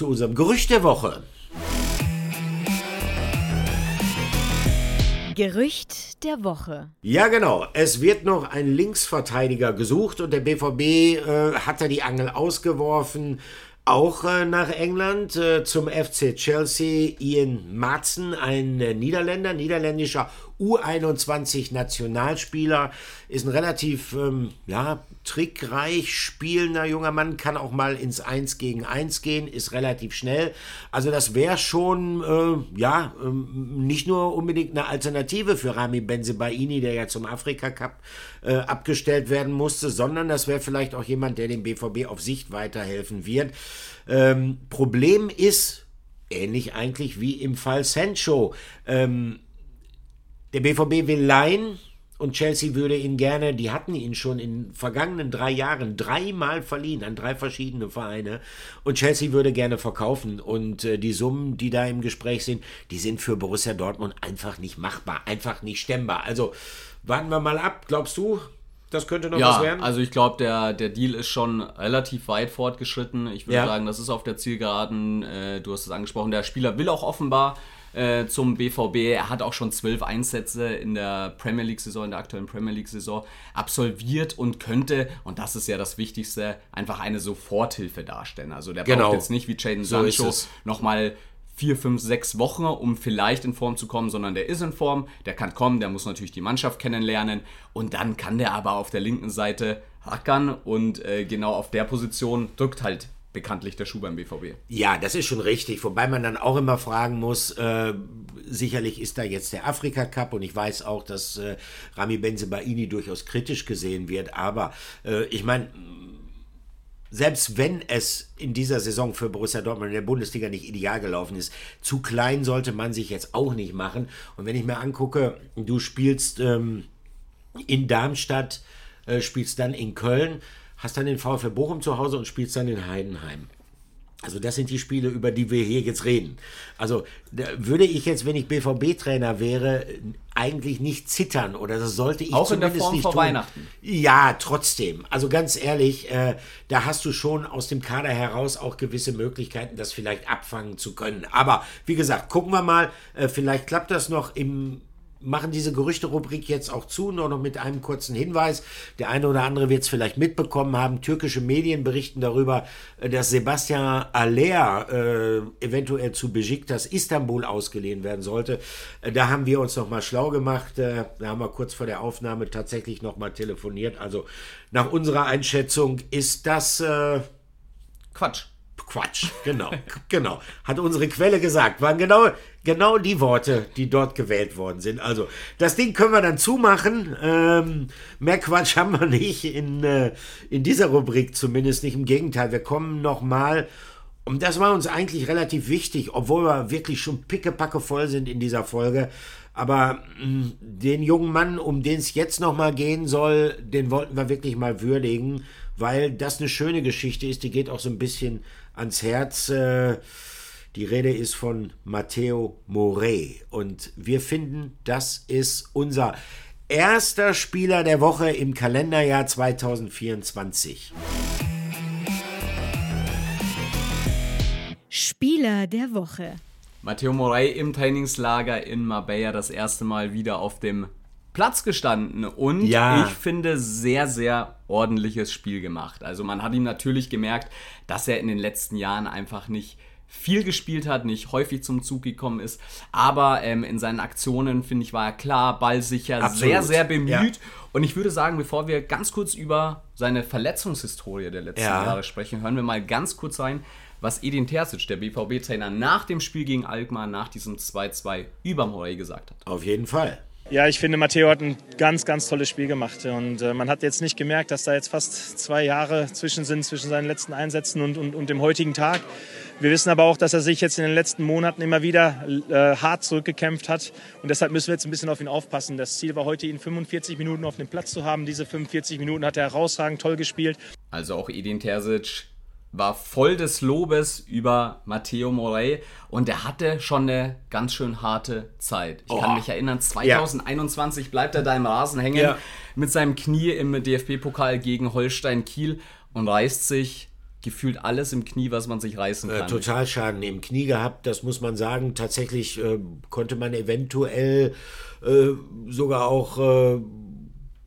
zu unserem Gerücht der Woche. Gerücht der Woche. Ja, genau. Es wird noch ein Linksverteidiger gesucht und der BVB äh, hat da die Angel ausgeworfen. Auch äh, nach England äh, zum FC Chelsea Ian Madsen, ein äh, Niederländer, niederländischer U21-Nationalspieler, ist ein relativ ähm, ja, trickreich spielender junger Mann, kann auch mal ins 1 gegen 1 gehen, ist relativ schnell. Also das wäre schon, äh, ja, ähm, nicht nur unbedingt eine Alternative für Rami Benzebaini, der ja zum Afrika Cup äh, abgestellt werden musste, sondern das wäre vielleicht auch jemand, der dem BVB auf Sicht weiterhelfen wird. Ähm, Problem ist, ähnlich eigentlich wie im Fall Sancho, ähm, der BVB will leihen und Chelsea würde ihn gerne, die hatten ihn schon in vergangenen drei Jahren dreimal verliehen an drei verschiedene Vereine und Chelsea würde gerne verkaufen und äh, die Summen, die da im Gespräch sind, die sind für Borussia Dortmund einfach nicht machbar, einfach nicht stemmbar. Also warten wir mal ab, glaubst du? Das könnte noch ja, was werden? Also ich glaube, der, der Deal ist schon relativ weit fortgeschritten. Ich würde ja. sagen, das ist auf der Zielgeraden. Äh, du hast es angesprochen, der Spieler will auch offenbar äh, zum BVB. Er hat auch schon zwölf Einsätze in der Premier League-Saison, in der aktuellen Premier League-Saison absolviert und könnte, und das ist ja das Wichtigste, einfach eine Soforthilfe darstellen. Also der genau. braucht jetzt nicht wie Jaden Sancho so nochmal vier, fünf, sechs Wochen, um vielleicht in Form zu kommen, sondern der ist in Form, der kann kommen, der muss natürlich die Mannschaft kennenlernen und dann kann der aber auf der linken Seite hackern und äh, genau auf der Position drückt halt bekanntlich der Schuh beim BVB. Ja, das ist schon richtig. Wobei man dann auch immer fragen muss, äh, sicherlich ist da jetzt der Afrika Cup und ich weiß auch, dass äh, Rami Benzebaini durchaus kritisch gesehen wird. Aber äh, ich meine, selbst wenn es in dieser Saison für Borussia Dortmund in der Bundesliga nicht ideal gelaufen ist, zu klein sollte man sich jetzt auch nicht machen. Und wenn ich mir angucke, du spielst ähm, in Darmstadt, äh, spielst dann in Köln, hast dann den VfL Bochum zu Hause und spielst dann in Heidenheim. Also das sind die Spiele, über die wir hier jetzt reden. Also würde ich jetzt, wenn ich BVB-Trainer wäre, eigentlich nicht zittern oder das sollte ich Auch zumindest in der Form nicht vor tun. Weihnachten. Ja, trotzdem. Also ganz ehrlich, äh, da hast du schon aus dem Kader heraus auch gewisse Möglichkeiten, das vielleicht abfangen zu können. Aber wie gesagt, gucken wir mal. Äh, vielleicht klappt das noch im machen diese Gerüchte-Rubrik jetzt auch zu, nur noch mit einem kurzen Hinweis. Der eine oder andere wird es vielleicht mitbekommen haben. Türkische Medien berichten darüber, äh, dass Sebastian Aller äh, eventuell zu Besiktas Istanbul ausgeliehen werden sollte. Äh, da haben wir uns nochmal schlau gemacht. Äh, da haben wir kurz vor der Aufnahme tatsächlich nochmal telefoniert. Also nach unserer Einschätzung ist das äh, Quatsch. Quatsch, genau, genau. Hat unsere Quelle gesagt. Waren genau, genau die Worte, die dort gewählt worden sind. Also, das Ding können wir dann zumachen. Ähm, mehr Quatsch haben wir nicht in, äh, in dieser Rubrik zumindest nicht. Im Gegenteil, wir kommen nochmal. Und das war uns eigentlich relativ wichtig, obwohl wir wirklich schon pickepacke voll sind in dieser Folge. Aber mh, den jungen Mann, um den es jetzt nochmal gehen soll, den wollten wir wirklich mal würdigen, weil das eine schöne Geschichte ist. Die geht auch so ein bisschen ans Herz. Äh, die Rede ist von Matteo Moret. Und wir finden, das ist unser erster Spieler der Woche im Kalenderjahr 2024. Spieler der Woche. Matteo Moret im Trainingslager in Marbella das erste Mal wieder auf dem Platz gestanden und Ja. ich finde sehr, sehr ordentliches Spiel gemacht. Also man hat ihm natürlich gemerkt, dass er in den letzten Jahren einfach nicht viel gespielt hat, nicht häufig zum Zug gekommen ist, aber ähm, in seinen Aktionen, finde ich, war er klar, ballsicher, Absolut. sehr, sehr bemüht. Ja. Und ich würde sagen, bevor wir ganz kurz über seine Verletzungshistorie der letzten Ja. Jahre sprechen, hören wir mal ganz kurz rein, was Edin Terzic, der BVB-Trainer, nach dem Spiel gegen Alkmaar, nach diesem 2-2 über Morey gesagt hat. Auf jeden Fall. Ja, ich finde, Matteo hat ein ganz, ganz tolles Spiel gemacht. Und äh, man hat jetzt nicht gemerkt, dass da jetzt fast zwei Jahre zwischen sind, zwischen seinen letzten Einsätzen und, und, und dem heutigen Tag. Wir wissen aber auch, dass er sich jetzt in den letzten Monaten immer wieder äh, hart zurückgekämpft hat. Und deshalb müssen wir jetzt ein bisschen auf ihn aufpassen. Das Ziel war heute, ihn 45 Minuten auf dem Platz zu haben. Diese 45 Minuten hat er herausragend toll gespielt. Also auch Edin Terzic war voll des Lobes über Matteo Morey und er hatte schon eine ganz schön harte Zeit. Ich kann mich erinnern, 2021 bleibt er da im Rasen hängen Ja. mit seinem Knie im DFB-Pokal gegen Holstein Kiel und reißt sich gefühlt alles im Knie, was man sich reißen Äh, kann. Totalschaden im Knie gehabt, das muss man sagen. Tatsächlich äh, konnte man eventuell äh, sogar auch äh,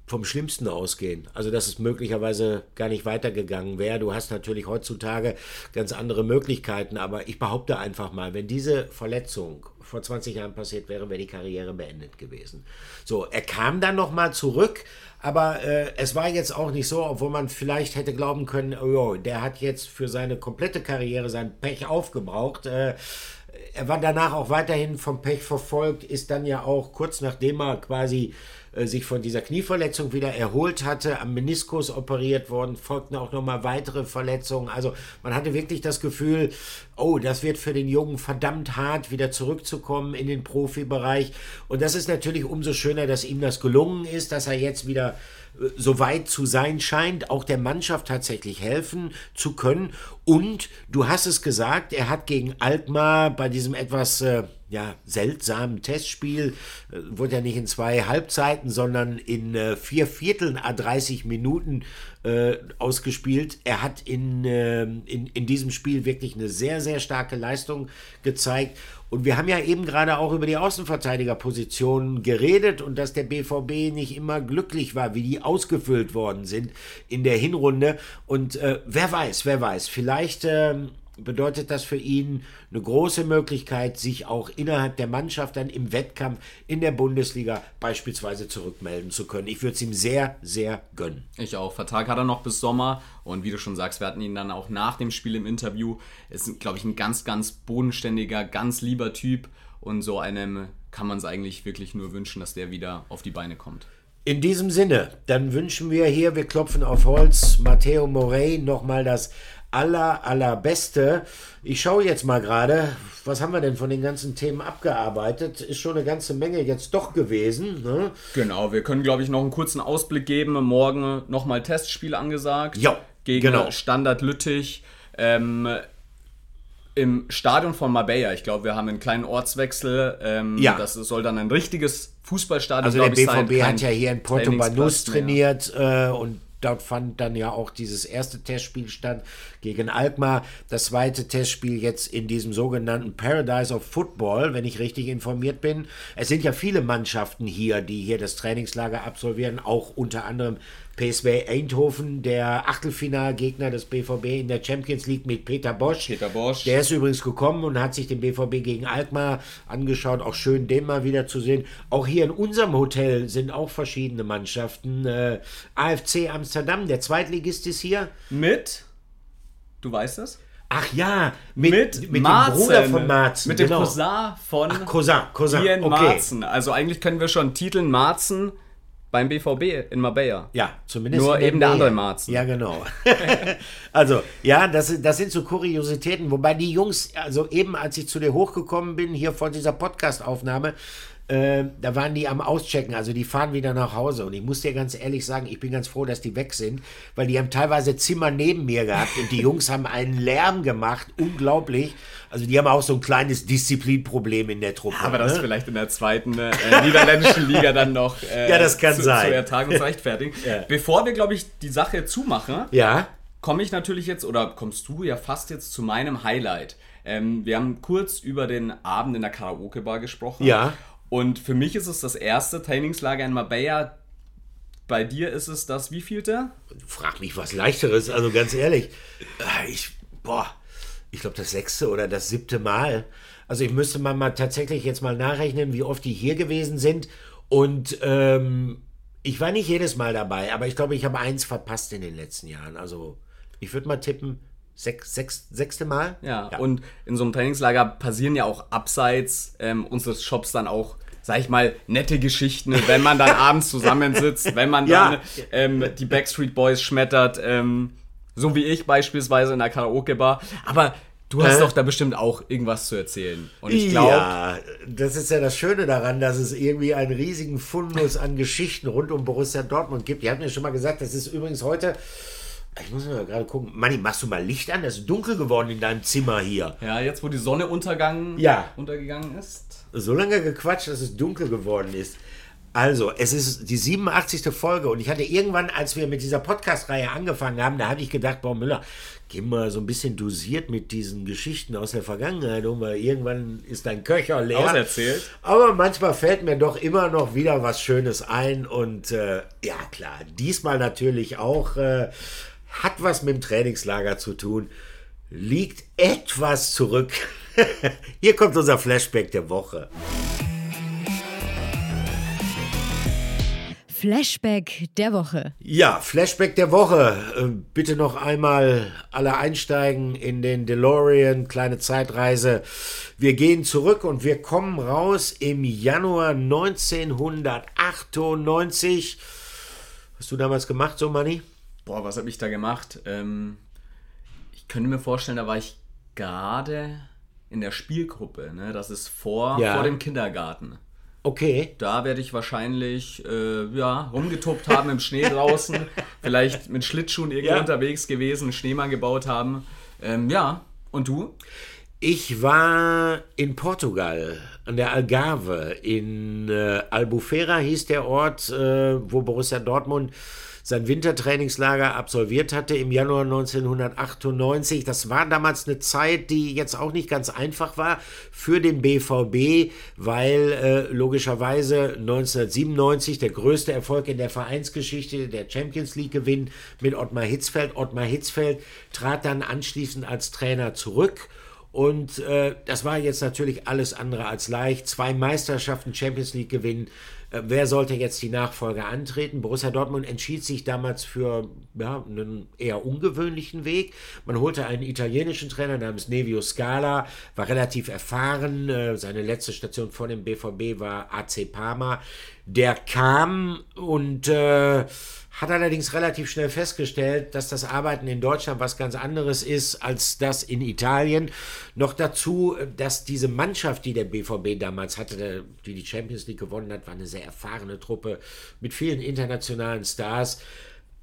vom Schlimmsten ausgehen. Also, dass es möglicherweise gar nicht weitergegangen wäre. Du hast natürlich heutzutage ganz andere Möglichkeiten, aber ich behaupte einfach mal, wenn diese Verletzung vor 20 Jahren passiert wäre, wäre die Karriere beendet gewesen. So, er kam dann nochmal zurück, aber äh, es war jetzt auch nicht so, obwohl man vielleicht hätte glauben können, oh, jo, der hat jetzt für seine komplette Karriere sein Pech aufgebraucht. Äh, er war danach auch weiterhin vom Pech verfolgt, ist dann ja auch kurz nachdem er quasi äh, sich von dieser Knieverletzung wieder erholt hatte, am Meniskus operiert worden, folgten auch nochmal weitere Verletzungen. Also man hatte wirklich das Gefühl, oh, das wird für den Jungen verdammt hart, wieder zurückzukommen in den Profibereich. Und das ist natürlich umso schöner, dass ihm das gelungen ist, dass er jetzt wieder äh, so weit zu sein scheint, auch der Mannschaft tatsächlich helfen zu können. Und du hast es gesagt, er hat gegen Alkmaar bei diesem etwas äh, ja, seltsamen Testspiel, äh, wurde ja nicht in zwei Halbzeiten, sondern in äh, vier Vierteln a 30 Minuten äh, ausgespielt. Er hat in, äh, in, in diesem Spiel wirklich eine sehr, sehr starke Leistung gezeigt. Und wir haben ja eben gerade auch über die Außenverteidigerpositionen geredet und dass der BVB nicht immer glücklich war, wie die ausgefüllt worden sind in der Hinrunde. Und äh, wer weiß, wer weiß, vielleicht ähm, bedeutet das für ihn eine große Möglichkeit, sich auch innerhalb der Mannschaft dann im Wettkampf in der Bundesliga beispielsweise zurückmelden zu können. Ich würde es ihm sehr, sehr gönnen. Ich auch. Vertrag hat er noch bis Sommer. Und wie du schon sagst, wir hatten ihn dann auch nach dem Spiel im Interview. Ist, glaube ich, ein ganz, ganz bodenständiger, ganz lieber Typ. Und so einem kann man es eigentlich wirklich nur wünschen, dass der wieder auf die Beine kommt. In diesem Sinne, dann wünschen wir hier, wir klopfen auf Holz, Matteo Morey nochmal das aller, allerbeste. Ich schaue jetzt mal gerade, was haben wir denn von den ganzen Themen abgearbeitet? Ist schon eine ganze Menge jetzt doch gewesen. Ne? Genau, wir können, glaube ich, noch einen kurzen Ausblick geben. Morgen nochmal Testspiel angesagt. Ja, Gegen genau. Standard Lüttich. Ähm, Im Stadion von Marbella. Ich glaube, wir haben einen kleinen Ortswechsel. Ähm, Ja. Das soll dann ein richtiges Fußballstadion Also der sein, BVB kein hat ja hier in Porto Banus trainiert äh, und dort fand dann ja auch dieses erste Testspiel statt gegen Alkmaar. Das zweite Testspiel jetzt in diesem sogenannten Paradise of Football, wenn ich richtig informiert bin. Es sind ja viele Mannschaften hier, die hier das Trainingslager absolvieren, auch unter anderem PSV Eindhoven, der Achtelfinalgegner des BVB in der Champions League mit Peter Bosch. Peter Bosch. Der ist übrigens gekommen und hat sich den BVB gegen Alkmaar angeschaut. Auch schön, den mal wieder zu sehen. Auch hier in unserem Hotel sind auch verschiedene Mannschaften. Äh, AFC Amsterdam, der Zweitligist ist hier. Mit, du weißt das? Ach ja, mit, Mit, mit Marzen, dem Bruder von Marzen. Mit dem genau. Cousin von Ach, Cousin, Cousin. Ian okay. Marzen. Also eigentlich können wir schon titeln Marzen beim BVB in Marbella. Ja, zumindest. Nur eben der andere Marzen. Ja, genau. also, ja, das, das sind so Kuriositäten. Wobei die Jungs, also eben als ich zu dir hochgekommen bin, hier vor dieser Podcast-Aufnahme, äh, da waren die am Auschecken, also die fahren wieder nach Hause. Und ich muss dir ganz ehrlich sagen, ich bin ganz froh, dass die weg sind, weil die haben teilweise Zimmer neben mir gehabt und die Jungs haben einen Lärm gemacht, unglaublich. Also die haben auch so ein kleines Disziplinproblem in der Truppe. Aber das ne? vielleicht in der zweiten äh, niederländischen Liga dann noch äh, Ja, das kann zu, sein. zu ertragen und rechtfertigen. Ja. Bevor wir, glaube ich, die Sache zumachen, Ja, komme ich natürlich jetzt, oder kommst du ja fast jetzt zu meinem Highlight. Ähm, wir haben kurz über den Abend in der Karaoke-Bar gesprochen. Ja. Und für mich ist es das erste Trainingslager in Marbella. Bei dir ist es das wievielte? frag mich was leichteres, also ganz ehrlich. Äh, Ich, boah, ich glaube das sechste oder das siebte Mal. Also ich müsste mal, mal tatsächlich jetzt mal nachrechnen, wie oft die hier gewesen sind. Und ähm, ich war nicht jedes Mal dabei, aber ich glaube, ich habe eins verpasst in den letzten Jahren. Also ich würde mal tippen, sechs, sechs, sechste Mal. Ja, und in so einem Trainingslager passieren ja auch abseits ähm, unseres Shops dann auch, sag ich mal, nette Geschichten, wenn man dann abends zusammensitzt, wenn man dann Ja. ähm, die Backstreet Boys schmettert, ähm, so wie ich beispielsweise in der Karaoke-Bar. Aber du hast Hä? doch da bestimmt auch irgendwas zu erzählen. Und ich glaube, ja, das ist ja das Schöne daran, dass es irgendwie einen riesigen Fundus an Geschichten rund um Borussia Dortmund gibt. Ihr habt mir schon mal gesagt, das ist übrigens heute. Ich muss mal gerade gucken. Manni, machst du mal Licht an? Es ist dunkel geworden in deinem Zimmer hier. ja, jetzt wo die Sonne untergang, Ja. untergegangen ist. So lange gequatscht, dass es dunkel geworden ist. Also, es ist die 87. Folge und ich hatte irgendwann, als wir mit dieser Podcast-Reihe angefangen haben, da habe ich gedacht, Boah Müller, geh mal so ein bisschen dosiert mit diesen Geschichten aus der Vergangenheit um, weil irgendwann ist dein Köcher leer. Auserzählt. Aber manchmal fällt mir doch immer noch wieder was Schönes ein und äh, ja klar, diesmal natürlich auch, äh, hat was mit dem Trainingslager zu tun, liegt etwas zurück. Hier kommt unser Flashback der Woche. Flashback der Woche. Ja, Flashback der Woche. Äh, Bitte noch einmal alle einsteigen in den DeLorean, kleine Zeitreise. Wir gehen zurück und wir kommen raus im Januar 1998. Hast du damals gemacht, so Manni? Boah, was habe ich da gemacht? Ähm, ich könnte mir vorstellen, da war ich gerade in der Spielgruppe. Ne? Das ist vor, Ja. vor dem Kindergarten. Okay. Da werde ich wahrscheinlich äh, ja, rumgetobt haben im Schnee draußen. vielleicht mit Schlittschuhen irgendwo Ja. unterwegs gewesen, Schneemann gebaut haben. Ähm, ja, und du? Ich war in Portugal, an der Algarve, in äh, Albufeira hieß der Ort, äh, wo Borussia Dortmund sein Wintertrainingslager absolviert hatte im Januar 1998. Das war damals eine Zeit, die jetzt auch nicht ganz einfach war für den BVB, weil äh, logischerweise 1997 der größte Erfolg in der Vereinsgeschichte, der Champions League Gewinn mit Ottmar Hitzfeld. Ottmar Hitzfeld trat dann anschließend als Trainer zurück. Und äh, das war jetzt natürlich alles andere als leicht. Zwei Meisterschaften Champions League gewinnen. Äh, wer sollte jetzt die Nachfolge antreten? Borussia Dortmund entschied sich damals für ja, einen eher ungewöhnlichen Weg. Man holte einen italienischen Trainer namens Nevio Scala, war relativ erfahren. Äh, seine letzte Station vor dem BVB war AC Parma. Der kam und äh, hat allerdings relativ schnell festgestellt, dass das Arbeiten in Deutschland was ganz anderes ist als das in Italien. Noch dazu, dass diese Mannschaft, die der BVB damals hatte, die die Champions League gewonnen hat, war eine sehr erfahrene Truppe mit vielen internationalen Stars.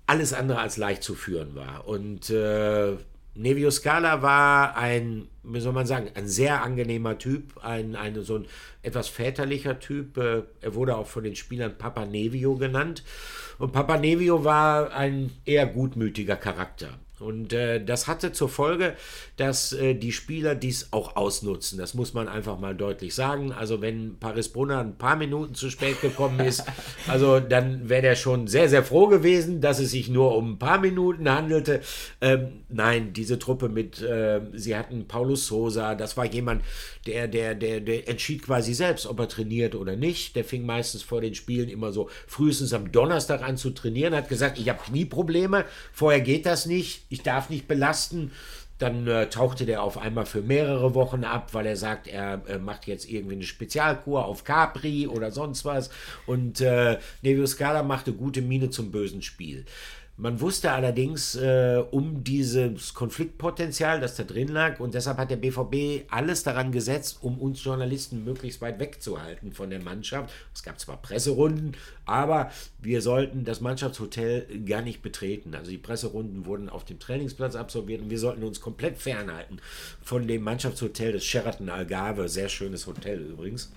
Alles andere als leicht zu führen war. Und äh, Nevio Scala war ein, wie soll man sagen, ein sehr angenehmer Typ, ein, ein so ein etwas väterlicher Typ. Äh, er wurde auch von den Spielern Papa Nevio genannt. Und Papa Nevio war ein eher gutmütiger Charakter. Und äh, das hatte zur Folge, dass äh, die Spieler dies auch ausnutzen. Das muss man einfach mal deutlich sagen. Also wenn Paris Brunner ein paar Minuten zu spät gekommen ist, also dann wäre der schon sehr, sehr froh gewesen, dass es sich nur um ein paar Minuten handelte. Ähm, nein, diese Truppe mit, äh, sie hatten Paulus Sosa, das war jemand, der, der, der, der entschied quasi selbst, ob er trainiert oder nicht. Der fing meistens vor den Spielen immer so frühestens am Donnerstag an zu trainieren, hat gesagt, ich habe Knieprobleme, vorher geht das nicht ich darf nicht belasten. Dann äh, tauchte der auf einmal für mehrere Wochen ab, weil er sagt, er äh, macht jetzt irgendwie eine Spezialkur auf Capri oder sonst was. Und äh, Nevio Scala machte gute Miene zum bösen Spiel. Man wusste allerdings äh, um dieses Konfliktpotenzial, das da drin lag, und deshalb hat der BVB alles daran gesetzt, um uns Journalisten möglichst weit wegzuhalten von der Mannschaft. Es gab zwar Presserunden, aber wir sollten das Mannschaftshotel gar nicht betreten. Also die Presserunden wurden auf dem Trainingsplatz absolviert und wir sollten uns komplett fernhalten von dem Mannschaftshotel des Sheraton Algarve. Sehr schönes Hotel übrigens.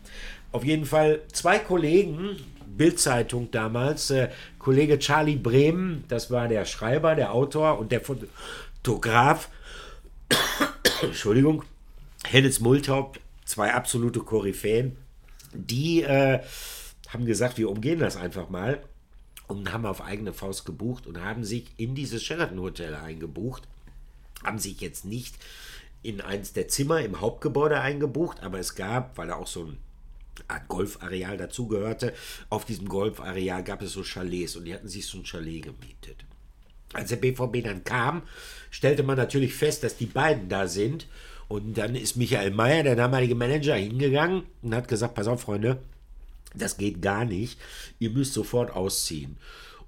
Auf jeden Fall zwei Kollegen, Bildzeitung damals, äh, Kollege Charlie Bremen, das war der Schreiber, der Autor und der Fotograf, Entschuldigung, Hennes Multhaupt, zwei absolute Koryphäen, die äh, haben gesagt, wir umgehen das einfach mal. Und haben auf eigene Faust gebucht und haben sich in dieses Sheraton Hotel eingebucht, haben sich jetzt nicht in eins der Zimmer im Hauptgebäude eingebucht, aber es gab, weil da auch so ein Golfareal dazugehörte. Auf diesem Golfareal gab es so Chalets und die hatten sich so ein Chalet gemietet. Als der BVB dann kam, stellte man natürlich fest, dass die beiden da sind. Und dann ist Michael Mayer, der damalige Manager, hingegangen und hat gesagt: Pass auf, Freunde, das geht gar nicht. Ihr müsst sofort ausziehen.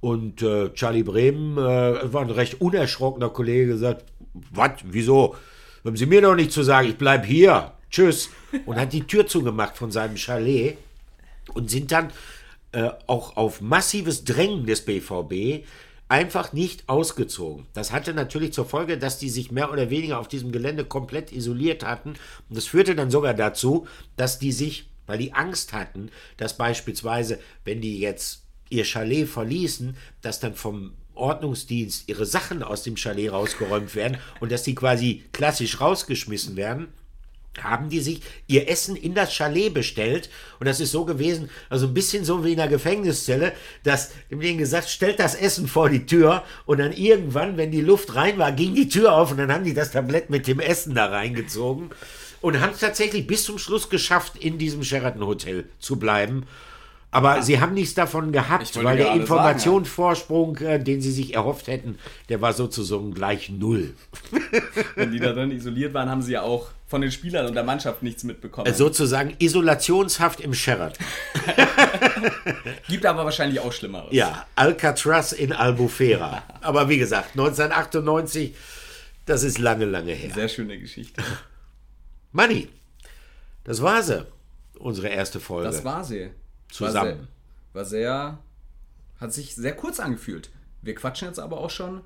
Und äh, Charlie Bremen äh, war ein recht unerschrockener Kollege, gesagt: Was? Wieso? Haben Sie mir doch nicht zu sagen, ich bleibe hier tschüss. Und hat die Tür zugemacht von seinem Chalet und sind dann äh, auch auf massives Drängen des BVB einfach nicht ausgezogen. Das hatte natürlich zur Folge, dass die sich mehr oder weniger auf diesem Gelände komplett isoliert hatten. Und das führte dann sogar dazu, dass die sich, weil die Angst hatten, dass beispielsweise, wenn die jetzt ihr Chalet verließen, dass dann vom Ordnungsdienst ihre Sachen aus dem Chalet rausgeräumt werden und dass die quasi klassisch rausgeschmissen werden haben die sich ihr Essen in das Chalet bestellt. Und das ist so gewesen, also ein bisschen so wie in einer Gefängniszelle, dass denen gesagt, stellt das Essen vor die Tür. Und dann irgendwann, wenn die Luft rein war, ging die Tür auf und dann haben die das Tablett mit dem Essen da reingezogen. Und haben es tatsächlich bis zum Schluss geschafft, in diesem Sheraton Hotel zu bleiben. Aber sie haben nichts davon gehabt, weil der Informationsvorsprung, ja. Äh, den sie sich erhofft hätten, der war sozusagen gleich null. Wenn die da dann isoliert waren, haben sie ja auch von den Spielern und der Mannschaft nichts mitbekommen. Äh, sozusagen Isolationshaft im Sheraton. Gibt aber wahrscheinlich auch Schlimmeres. Ja, Alcatraz in Albufera. aber wie gesagt, 1998, das ist lange, lange her. Sehr schöne Geschichte. Manni, das war sie. Unsere erste Folge. Das war sie zusammen. War sehr, war sehr, hat sich sehr kurz angefühlt. Wir quatschen jetzt aber auch schon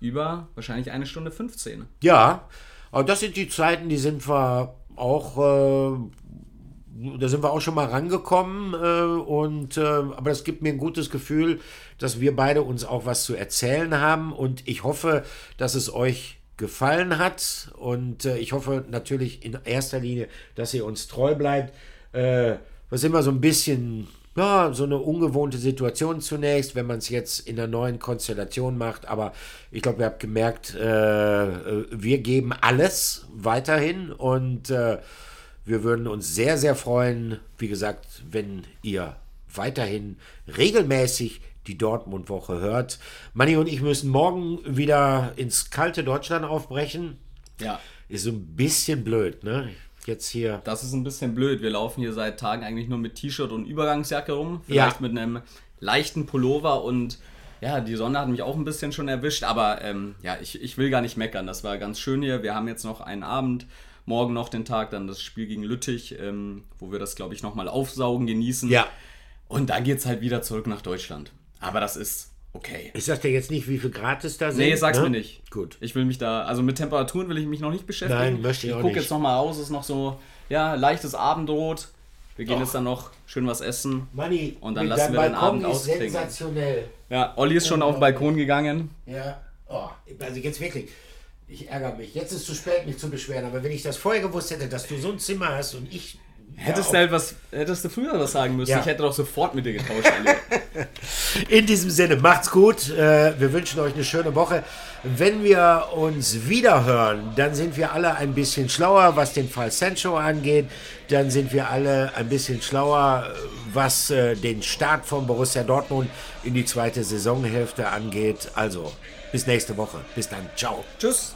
über wahrscheinlich eine Stunde 15. Ja, aber das sind die Zeiten, die sind wir auch, äh, da sind wir auch schon mal rangekommen äh, und äh, aber das gibt mir ein gutes Gefühl, dass wir beide uns auch was zu erzählen haben und ich hoffe, dass es euch gefallen hat und äh, ich hoffe natürlich in erster Linie, dass ihr uns treu bleibt. Äh, was immer so ein bisschen, ja, so eine ungewohnte Situation zunächst, wenn man es jetzt in einer neuen Konstellation macht. Aber ich glaube, ihr habt gemerkt, äh, äh, wir geben alles weiterhin und äh, wir würden uns sehr, sehr freuen, wie gesagt, wenn ihr weiterhin regelmäßig die Dortmund-Woche hört. Manni und ich müssen morgen wieder ins kalte Deutschland aufbrechen. Ja. Ist so ein bisschen blöd, ne? Jetzt hier. Das ist ein bisschen blöd. Wir laufen hier seit Tagen eigentlich nur mit T-Shirt und Übergangsjacke rum. Vielleicht ja. mit einem leichten Pullover und ja, die Sonne hat mich auch ein bisschen schon erwischt. Aber ähm, ja, ich, ich will gar nicht meckern. Das war ganz schön hier. Wir haben jetzt noch einen Abend. Morgen noch den Tag, dann das Spiel gegen Lüttich, ähm, wo wir das, glaube ich, nochmal aufsaugen, genießen. Ja. Und dann geht es halt wieder zurück nach Deutschland. Aber das ist okay. Ich sag dir jetzt nicht, wie viel Grad es da sind. Nee, sag's ne? mir nicht. Gut. Ich will mich da, also mit Temperaturen will ich mich noch nicht beschäftigen. Nein, möchte ich auch gucke nicht. jetzt nochmal raus, ist noch so, ja, leichtes Abendrot. Wir gehen jetzt dann noch schön was essen. Manni, Und dann lassen wir den Balkon Abend ist ausklingen. sensationell. Ja, Olli ist schon auf den Balkon gegangen. Ja. Oh, also jetzt wirklich. Ich ärgere mich. Jetzt ist es zu spät, mich zu beschweren. Aber wenn ich das vorher gewusst hätte, dass du so ein Zimmer hast und ich. Hättest du Ja, halt was, hättest du früher was sagen müssen. Ja. Ich hätte doch sofort mit dir getauscht. In diesem Sinne, macht's gut. Äh, Wir wünschen euch eine schöne Woche. Wenn wir uns wieder hören, dann sind wir alle ein bisschen schlauer, was den Fall Sancho angeht. Dann sind wir alle ein bisschen schlauer, was äh, den Start von Borussia Dortmund in die zweite Saisonhälfte angeht. Also, bis nächste Woche. Bis dann. Ciao. Tschüss.